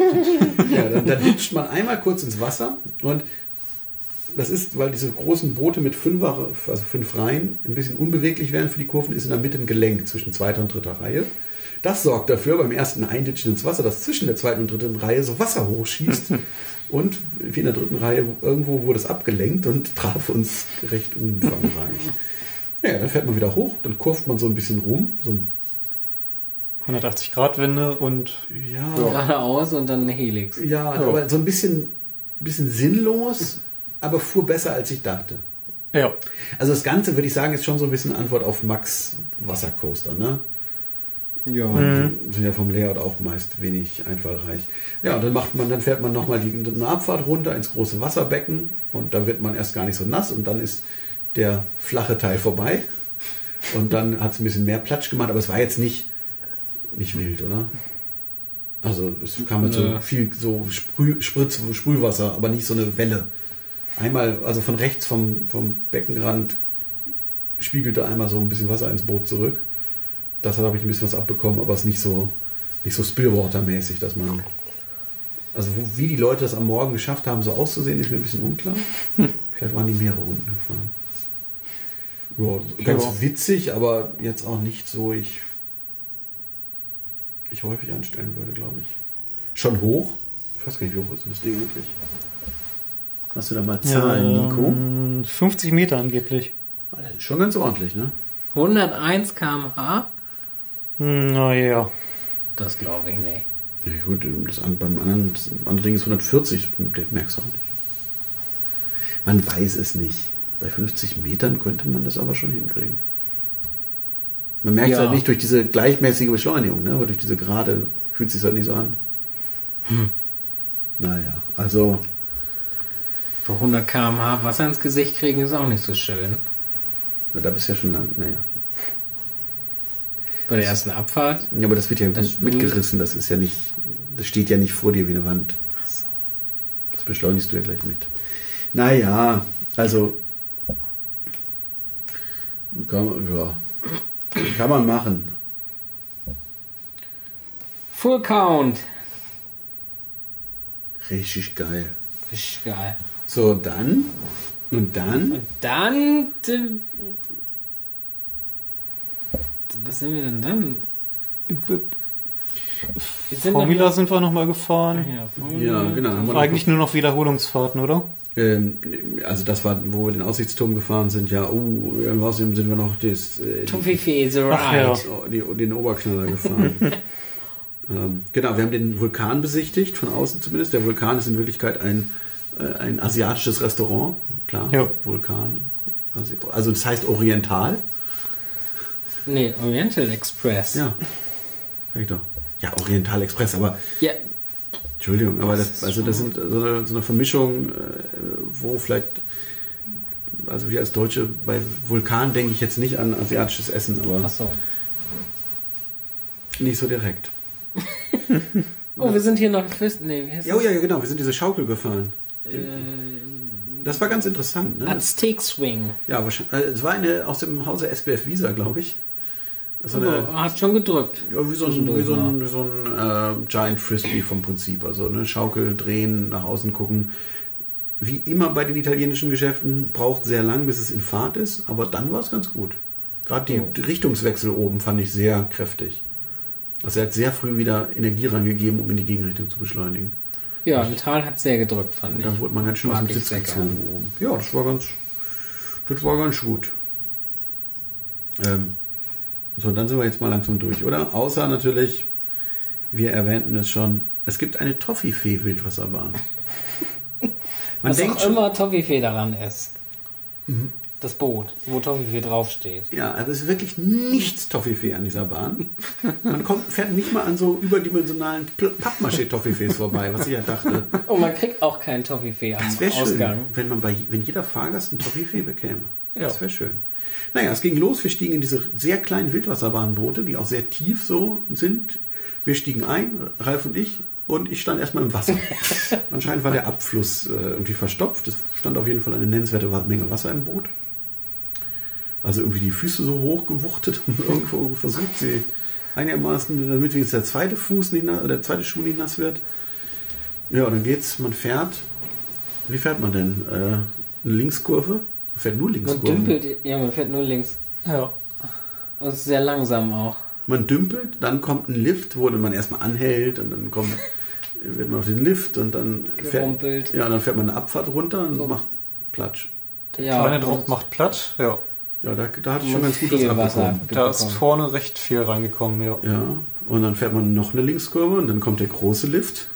Ja, dann, dann ditcht man einmal kurz ins Wasser und das ist, weil diese großen Boote mit fünf, also fünf Reihen ein bisschen unbeweglich werden für die Kurven, ist in der Mitte ein Gelenk zwischen zweiter und dritter Reihe. Das sorgt dafür beim ersten Einditschen ins Wasser, dass zwischen der zweiten und dritten Reihe so Wasser hochschießt. und wie in der dritten Reihe irgendwo wurde es abgelenkt und traf uns recht umfangreich. Ja, dann fährt man wieder hoch, dann kurft man so ein bisschen rum. So ein, 180 Grad Wende und ja, Geradeaus und dann eine Helix. Ja, aber so ein bisschen, bisschen sinnlos, aber fuhr besser, als ich dachte. ja. Also das Ganze, würde ich sagen, ist schon so ein bisschen Antwort auf Max Wassercoaster, ne? Ja. Die sind ja vom Layout auch meist wenig einfallreich. Ja, und dann macht man, dann fährt man nochmal eine Abfahrt runter ins große Wasserbecken und da wird man erst gar nicht so nass und dann ist der flache Teil vorbei. Und dann hat es ein bisschen mehr Platsch gemacht, aber es war jetzt nicht, nicht wild, oder? Also es kam halt so viel so Sprüh, Spritz, Sprühwasser, aber nicht so eine Welle. Einmal, also von rechts vom, vom Beckenrand spiegelte einmal so ein bisschen Wasser ins Boot zurück. Das habe ich ein bisschen was abbekommen, aber es ist nicht so, nicht so Spillwater-mäßig, dass man. Also wie die Leute das am Morgen geschafft haben, so auszusehen, ist mir ein bisschen unklar. Vielleicht waren die mehrere Runden gefahren. Ja, ganz Ja. witzig, aber jetzt auch nicht so, ich, ich häufig anstellen würde, glaube ich. Schon hoch? Ich weiß gar nicht, wie hoch ist denn das Ding eigentlich? Hast du da mal ähm, 50 Meter angeblich. Ah, Das ist schon ganz ordentlich, ne? 101 km/h? Naja. Das glaube ich nicht. Ja, gut, das, an- beim anderen, das andere Ding ist 140, das merkst du auch nicht. Man weiß es nicht. Bei 50 Metern könnte man das aber schon hinkriegen. Man merkt es Ja. halt nicht durch diese gleichmäßige Beschleunigung, ne? aber durch diese gerade fühlt es sich halt nicht so an. Naja, also Für 100 km/h Wasser ins Gesicht kriegen ist auch nicht so schön. na, da bist du ja schon lang. Naja. Bei der ersten Abfahrt. Ja, aber das wird ja Das mitgerissen, das ist ja nicht, das steht ja nicht vor dir wie eine Wand. Ach so. Das beschleunigst du ja gleich mit. Naja, also kann ja, kann man machen. Full Count. Richtig geil. Ist geil. So, dann und dann Und dann. äh, Was sind wir denn dann? Wir sind Formula sind wir nochmal gefahren. Ja, Formula. Ja, genau. Haben wir Eigentlich nur noch Wiederholungsfahrten, oder? Ähm, also das war, wo wir den Aussichtsturm gefahren sind. Ja, uh, in Außerdem sind wir noch das, äh, Ach ja. ride. Oh, die, den Oberknaller gefahren. ähm, genau, wir haben den Vulkan besichtigt, von außen zumindest. Der Vulkan ist in Wirklichkeit ein, äh, ein asiatisches Restaurant. Klar, Ja. Vulkan, Also, also das heißt Oriental. Nee, Oriental Express. Ja. Ich doch. Ja, Oriental Express, aber Ja, Entschuldigung, aber das, also das sind so eine, so eine Vermischung, äh, wo vielleicht, also wir als Deutsche, bei Vulkan denke ich jetzt nicht an asiatisches Essen, aber achso. nicht so direkt. Oh, wir sind hier noch Fürst. Nee, Ja, oh ja, ja, genau, wir sind diese Schaukel gefahren. Das war ganz interessant. Ne? Aztec Swing. Ja, wahrscheinlich. äh, Es war eine aus dem Hause SBF Visa, glaube ich. So eine, Oh, hat schon gedrückt. ja, wie so ein, wie so ein, wie so ein äh, Giant Frisbee vom Prinzip. Also eine Schaukel drehen, nach außen gucken. Wie immer bei den italienischen Geschäften braucht sehr lang, bis es in Fahrt ist, aber dann war es ganz gut. Gerade die Oh. Richtungswechsel oben fand ich sehr kräftig. Also er hat sehr früh wieder Energie reingegeben, um in die Gegenrichtung zu beschleunigen. Ja, im Tal hat sehr gedrückt, fand ich. dann wurde man ganz schön aus dem Sitz gezogen oben. Ja, das war ganz, das war ganz gut. Ähm, so, dann sind wir jetzt mal langsam durch, oder? Außer natürlich, wir erwähnten es schon, es gibt eine Toffifee-Wildwasserbahn. Man Was denkt auch schon, immer Toffifee daran ist. Das Boot, wo Toffifee draufsteht. ja, aber es ist wirklich nichts Toffifee an dieser Bahn. Man kommt, fährt nicht mal an so überdimensionalen Pappmaché-Toffifees vorbei, was ich ja dachte. Und man kriegt auch keinen Toffifee am Das wäre schön, Ausgang. wenn man bei wenn jeder Fahrgast ein Toffifee bekäme. Ja. Das wäre schön. Naja, es ging los. Wir stiegen in diese sehr kleinen Wildwasserbahnboote, die auch sehr tief so sind. Wir stiegen ein, Ralf und ich, und ich stand erstmal im Wasser. Anscheinend war der Abfluss äh, irgendwie verstopft. Es stand auf jeden Fall eine nennenswerte Menge Wasser im Boot. Also irgendwie die Füße so hoch gewuchtet und irgendwo versucht, sie einigermaßen, damit wenigstens der zweite Fuß nicht nass, der zweite Schuh nicht nass wird. Ja, dann geht's, man fährt. Wie fährt man denn? Äh, eine Linkskurve? Man fährt nur Man Linkskurven. dümpelt, ja, man fährt nur links. Ja. Und es ist sehr langsam auch. Man dümpelt, dann kommt ein Lift, wo man erstmal anhält und dann kommt, wird man auf den Lift und dann fährt, ja, dann fährt man eine Abfahrt runter und So. macht Platsch. Ja, Kleine Druck macht platt. Ja. Ja, da, da hatte ich schon man ganz gut was abbekommen. Da ist vorne recht viel reingekommen, ja. Ja, und dann fährt man noch eine Linkskurve und dann kommt der große Lift.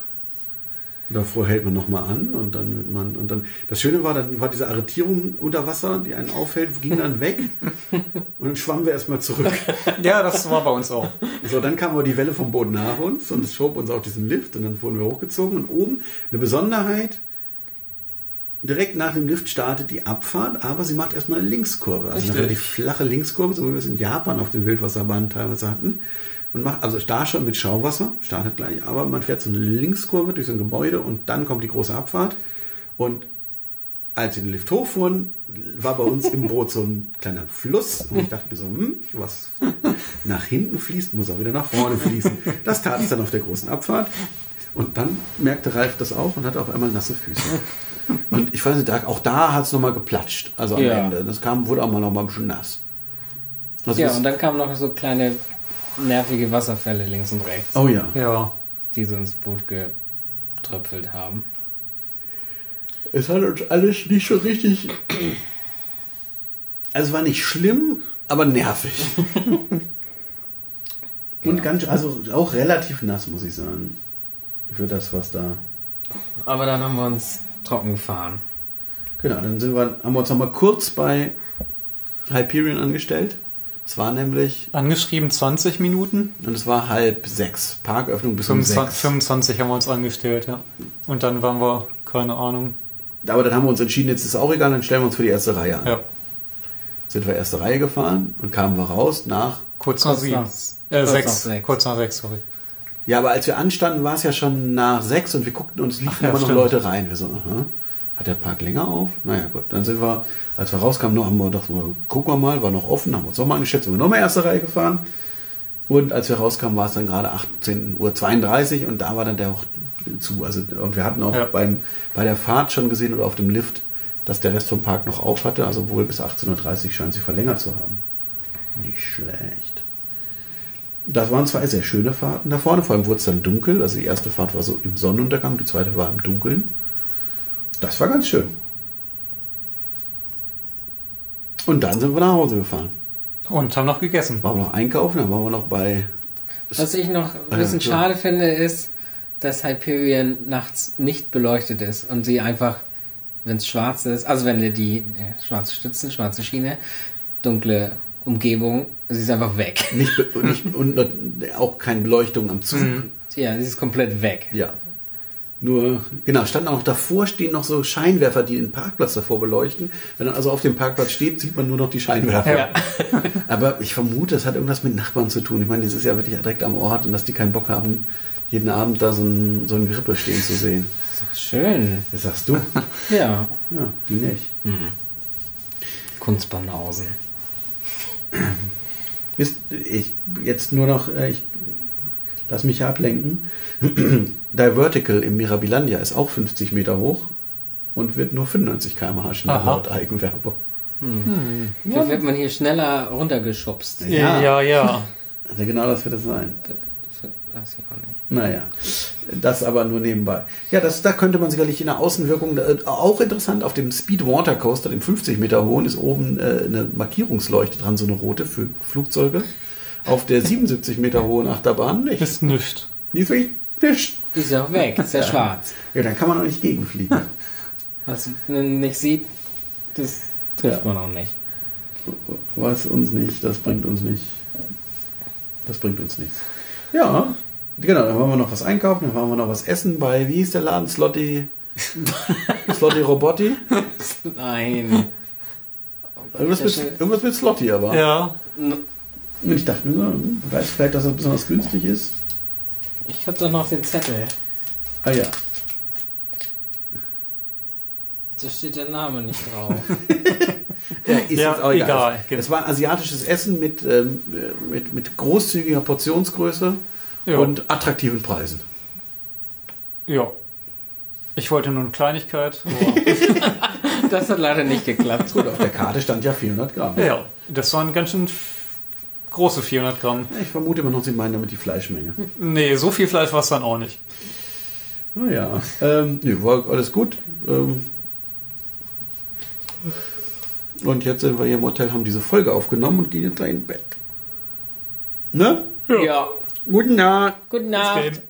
Und davor hält man nochmal an und dann wird man, und dann, das Schöne war, dann war diese Arretierung unter Wasser, die einen aufhält, ging dann weg und dann schwammen wir erstmal zurück. Ja, das war bei uns auch. So, dann kam aber die Welle vom Boden nach uns und es schob uns auf diesen Lift und dann wurden wir hochgezogen und oben eine Besonderheit, direkt nach dem Lift startet die Abfahrt, aber sie macht erstmal eine Linkskurve. Also Richtig. eine relativ flache Linkskurve, so wie wir es in Japan auf den Wildwasserbahnen teilweise hatten. Man macht also da schon mit Schauwasser, startet gleich, aber man fährt so eine Linkskurve durch so ein Gebäude und dann kommt die große Abfahrt. Und als wir den Lift hochfuhren, war bei uns im Boot so ein kleiner Fluss. Und ich dachte mir so, hm, was nach hinten fließt, muss auch wieder nach vorne fließen. Das tat es dann auf der großen Abfahrt. Und dann merkte Ralf das auch und hatte auf einmal nasse Füße. Und ich weiß nicht, auch da hat es nochmal geplatscht. Also am Ja. Ende. Das kam, wurde auch mal noch mal ein bisschen nass. Also Ja, und dann kamen noch so kleine nervige Wasserfälle links und rechts, oh ja. Ja. die so ins Boot getröpfelt haben. Es hat uns alles nicht so richtig. Also es war nicht schlimm, aber nervig. Und ganz, also auch relativ nass, muss ich sagen. Für das, was da. Aber dann haben wir uns trocken gefahren. Genau, dann sind wir, haben wir uns nochmal kurz bei Hyperion angestellt. Es war nämlich, Angeschrieben 20 Minuten. und es war halb sechs. Parköffnung bis um 25, sechs. 25 haben wir uns angestellt, ja. Und dann waren wir, keine Ahnung. Aber dann haben wir uns entschieden, jetzt ist auch egal, dann stellen wir uns für die erste Reihe an. Ja. Sind wir erste Reihe gefahren und kamen wir raus nach Kurz nach sieben. Äh, kurz sechs. nach sechs. Kurz nach sechs, sorry. Ja, aber als wir anstanden, war es ja schon nach sechs und wir guckten und es liefen Ach ja, immer noch stimmt. Leute rein. Wir so, aha, hat der Park länger auf? Naja, gut. Dann sind wir, als wir rauskamen, noch, haben wir gedacht, gucken wir mal, war noch offen, haben wir uns nochmal angestellt, sind wir nochmal erste Reihe gefahren. Und als wir rauskamen, war es dann gerade 18.32 Uhr und da war dann der auch zu. Also, und wir hatten auch Ja. beim, bei der Fahrt schon gesehen oder auf dem Lift, dass der Rest vom Park noch auf hatte. Also wohl bis 18.30 Uhr scheint sie verlängert zu haben. Nicht schlecht. Das waren zwei sehr schöne Fahrten. Da vorne vor allem wurde es dann dunkel. Also die erste Fahrt war so im Sonnenuntergang, die zweite war im Dunkeln. Das war ganz schön. Und dann sind wir nach Hause gefahren. Und haben noch gegessen. Waren wir noch einkaufen, dann waren wir noch bei. Was ich noch ein bisschen ja, so. schade finde, ist, dass Hyperion nachts nicht beleuchtet ist und sie einfach wenn es schwarz ist, also wenn du die ja, schwarze Stützen, schwarze Schiene, dunkle Umgebung, sie ist einfach weg. Nicht, nicht, und auch keine Beleuchtung am Zug. Ja, sie ist komplett weg. Ja. Nur, genau, standen auch davor stehen noch so Scheinwerfer, die den Parkplatz davor beleuchten. Wenn man also auf dem Parkplatz steht, sieht man nur noch die Scheinwerfer. Ja. Aber ich vermute, das hat irgendwas mit Nachbarn zu tun. Ich meine, das ist ja wirklich direkt am Ort und dass die keinen Bock haben, jeden Abend da so ein, so ein Grippe stehen zu sehen. Schön. Das sagst du? Ja. Ja, die nicht. Kunstbanausen. Ist, ich, jetzt nur noch, äh, ich lass mich ablenken. Divertical im Mirabilandia ist auch 50 Meter hoch und wird nur 95 km/h schnell Aha. laut Eigenwerbung. Vielleicht wird man hier schneller runtergeschubst. Ja. ja. ja. Also genau das wird es sein. Weiß ich auch nicht. Naja, das aber nur nebenbei. Ja, das, da könnte man sicherlich in der Außenwirkung, äh, auch interessant, auf dem Speed Water Coaster, dem 50 Meter hohen, ist oben äh, eine Markierungsleuchte dran, so eine rote für Flugzeuge. Auf der 77 Meter hohen Achterbahn nicht. Ist nicht. Die ist wirklich nicht. Die ist ja auch weg, ist ja, schwarz. Ja, dann kann man auch nicht gegenfliegen. Was man nicht sieht, das trifft Ja. man auch nicht. Was uns nicht, das bringt uns nicht. Das bringt uns nichts. Ja, genau, dann wollen wir noch was einkaufen, dann wollen wir noch was essen bei, wie hieß der Laden? Slotty. Slotty Robotti? Nein. Irgendwas mit, irgendwas mit Slotty aber. Ja. Und ich dachte mir so, hm, weiß vielleicht, dass er besonders günstig ist. Ich hab doch noch den Zettel. Ah ja. Da steht der Name nicht drauf. ja ist Ja, jetzt auch egal. Es war asiatisches Essen mit, ähm, mit, mit großzügiger Portionsgröße Ja. und attraktiven Preisen. Ja. Ich wollte nur eine Kleinigkeit. aber- Das hat leider nicht geklappt. Gut, auf der Karte stand ja 400 Gramm. ja, das waren ganz schön große 400 Gramm. Ich vermute immer noch, sie meinen damit die Fleischmenge. Nee, so viel Fleisch war es dann auch nicht. Naja, ähm, nee, war alles gut. Ähm, und jetzt sind wir hier im Hotel, haben diese Folge aufgenommen und gehen jetzt gleich ins Bett. Ne? Ja. Guten Nacht. Guten Nacht.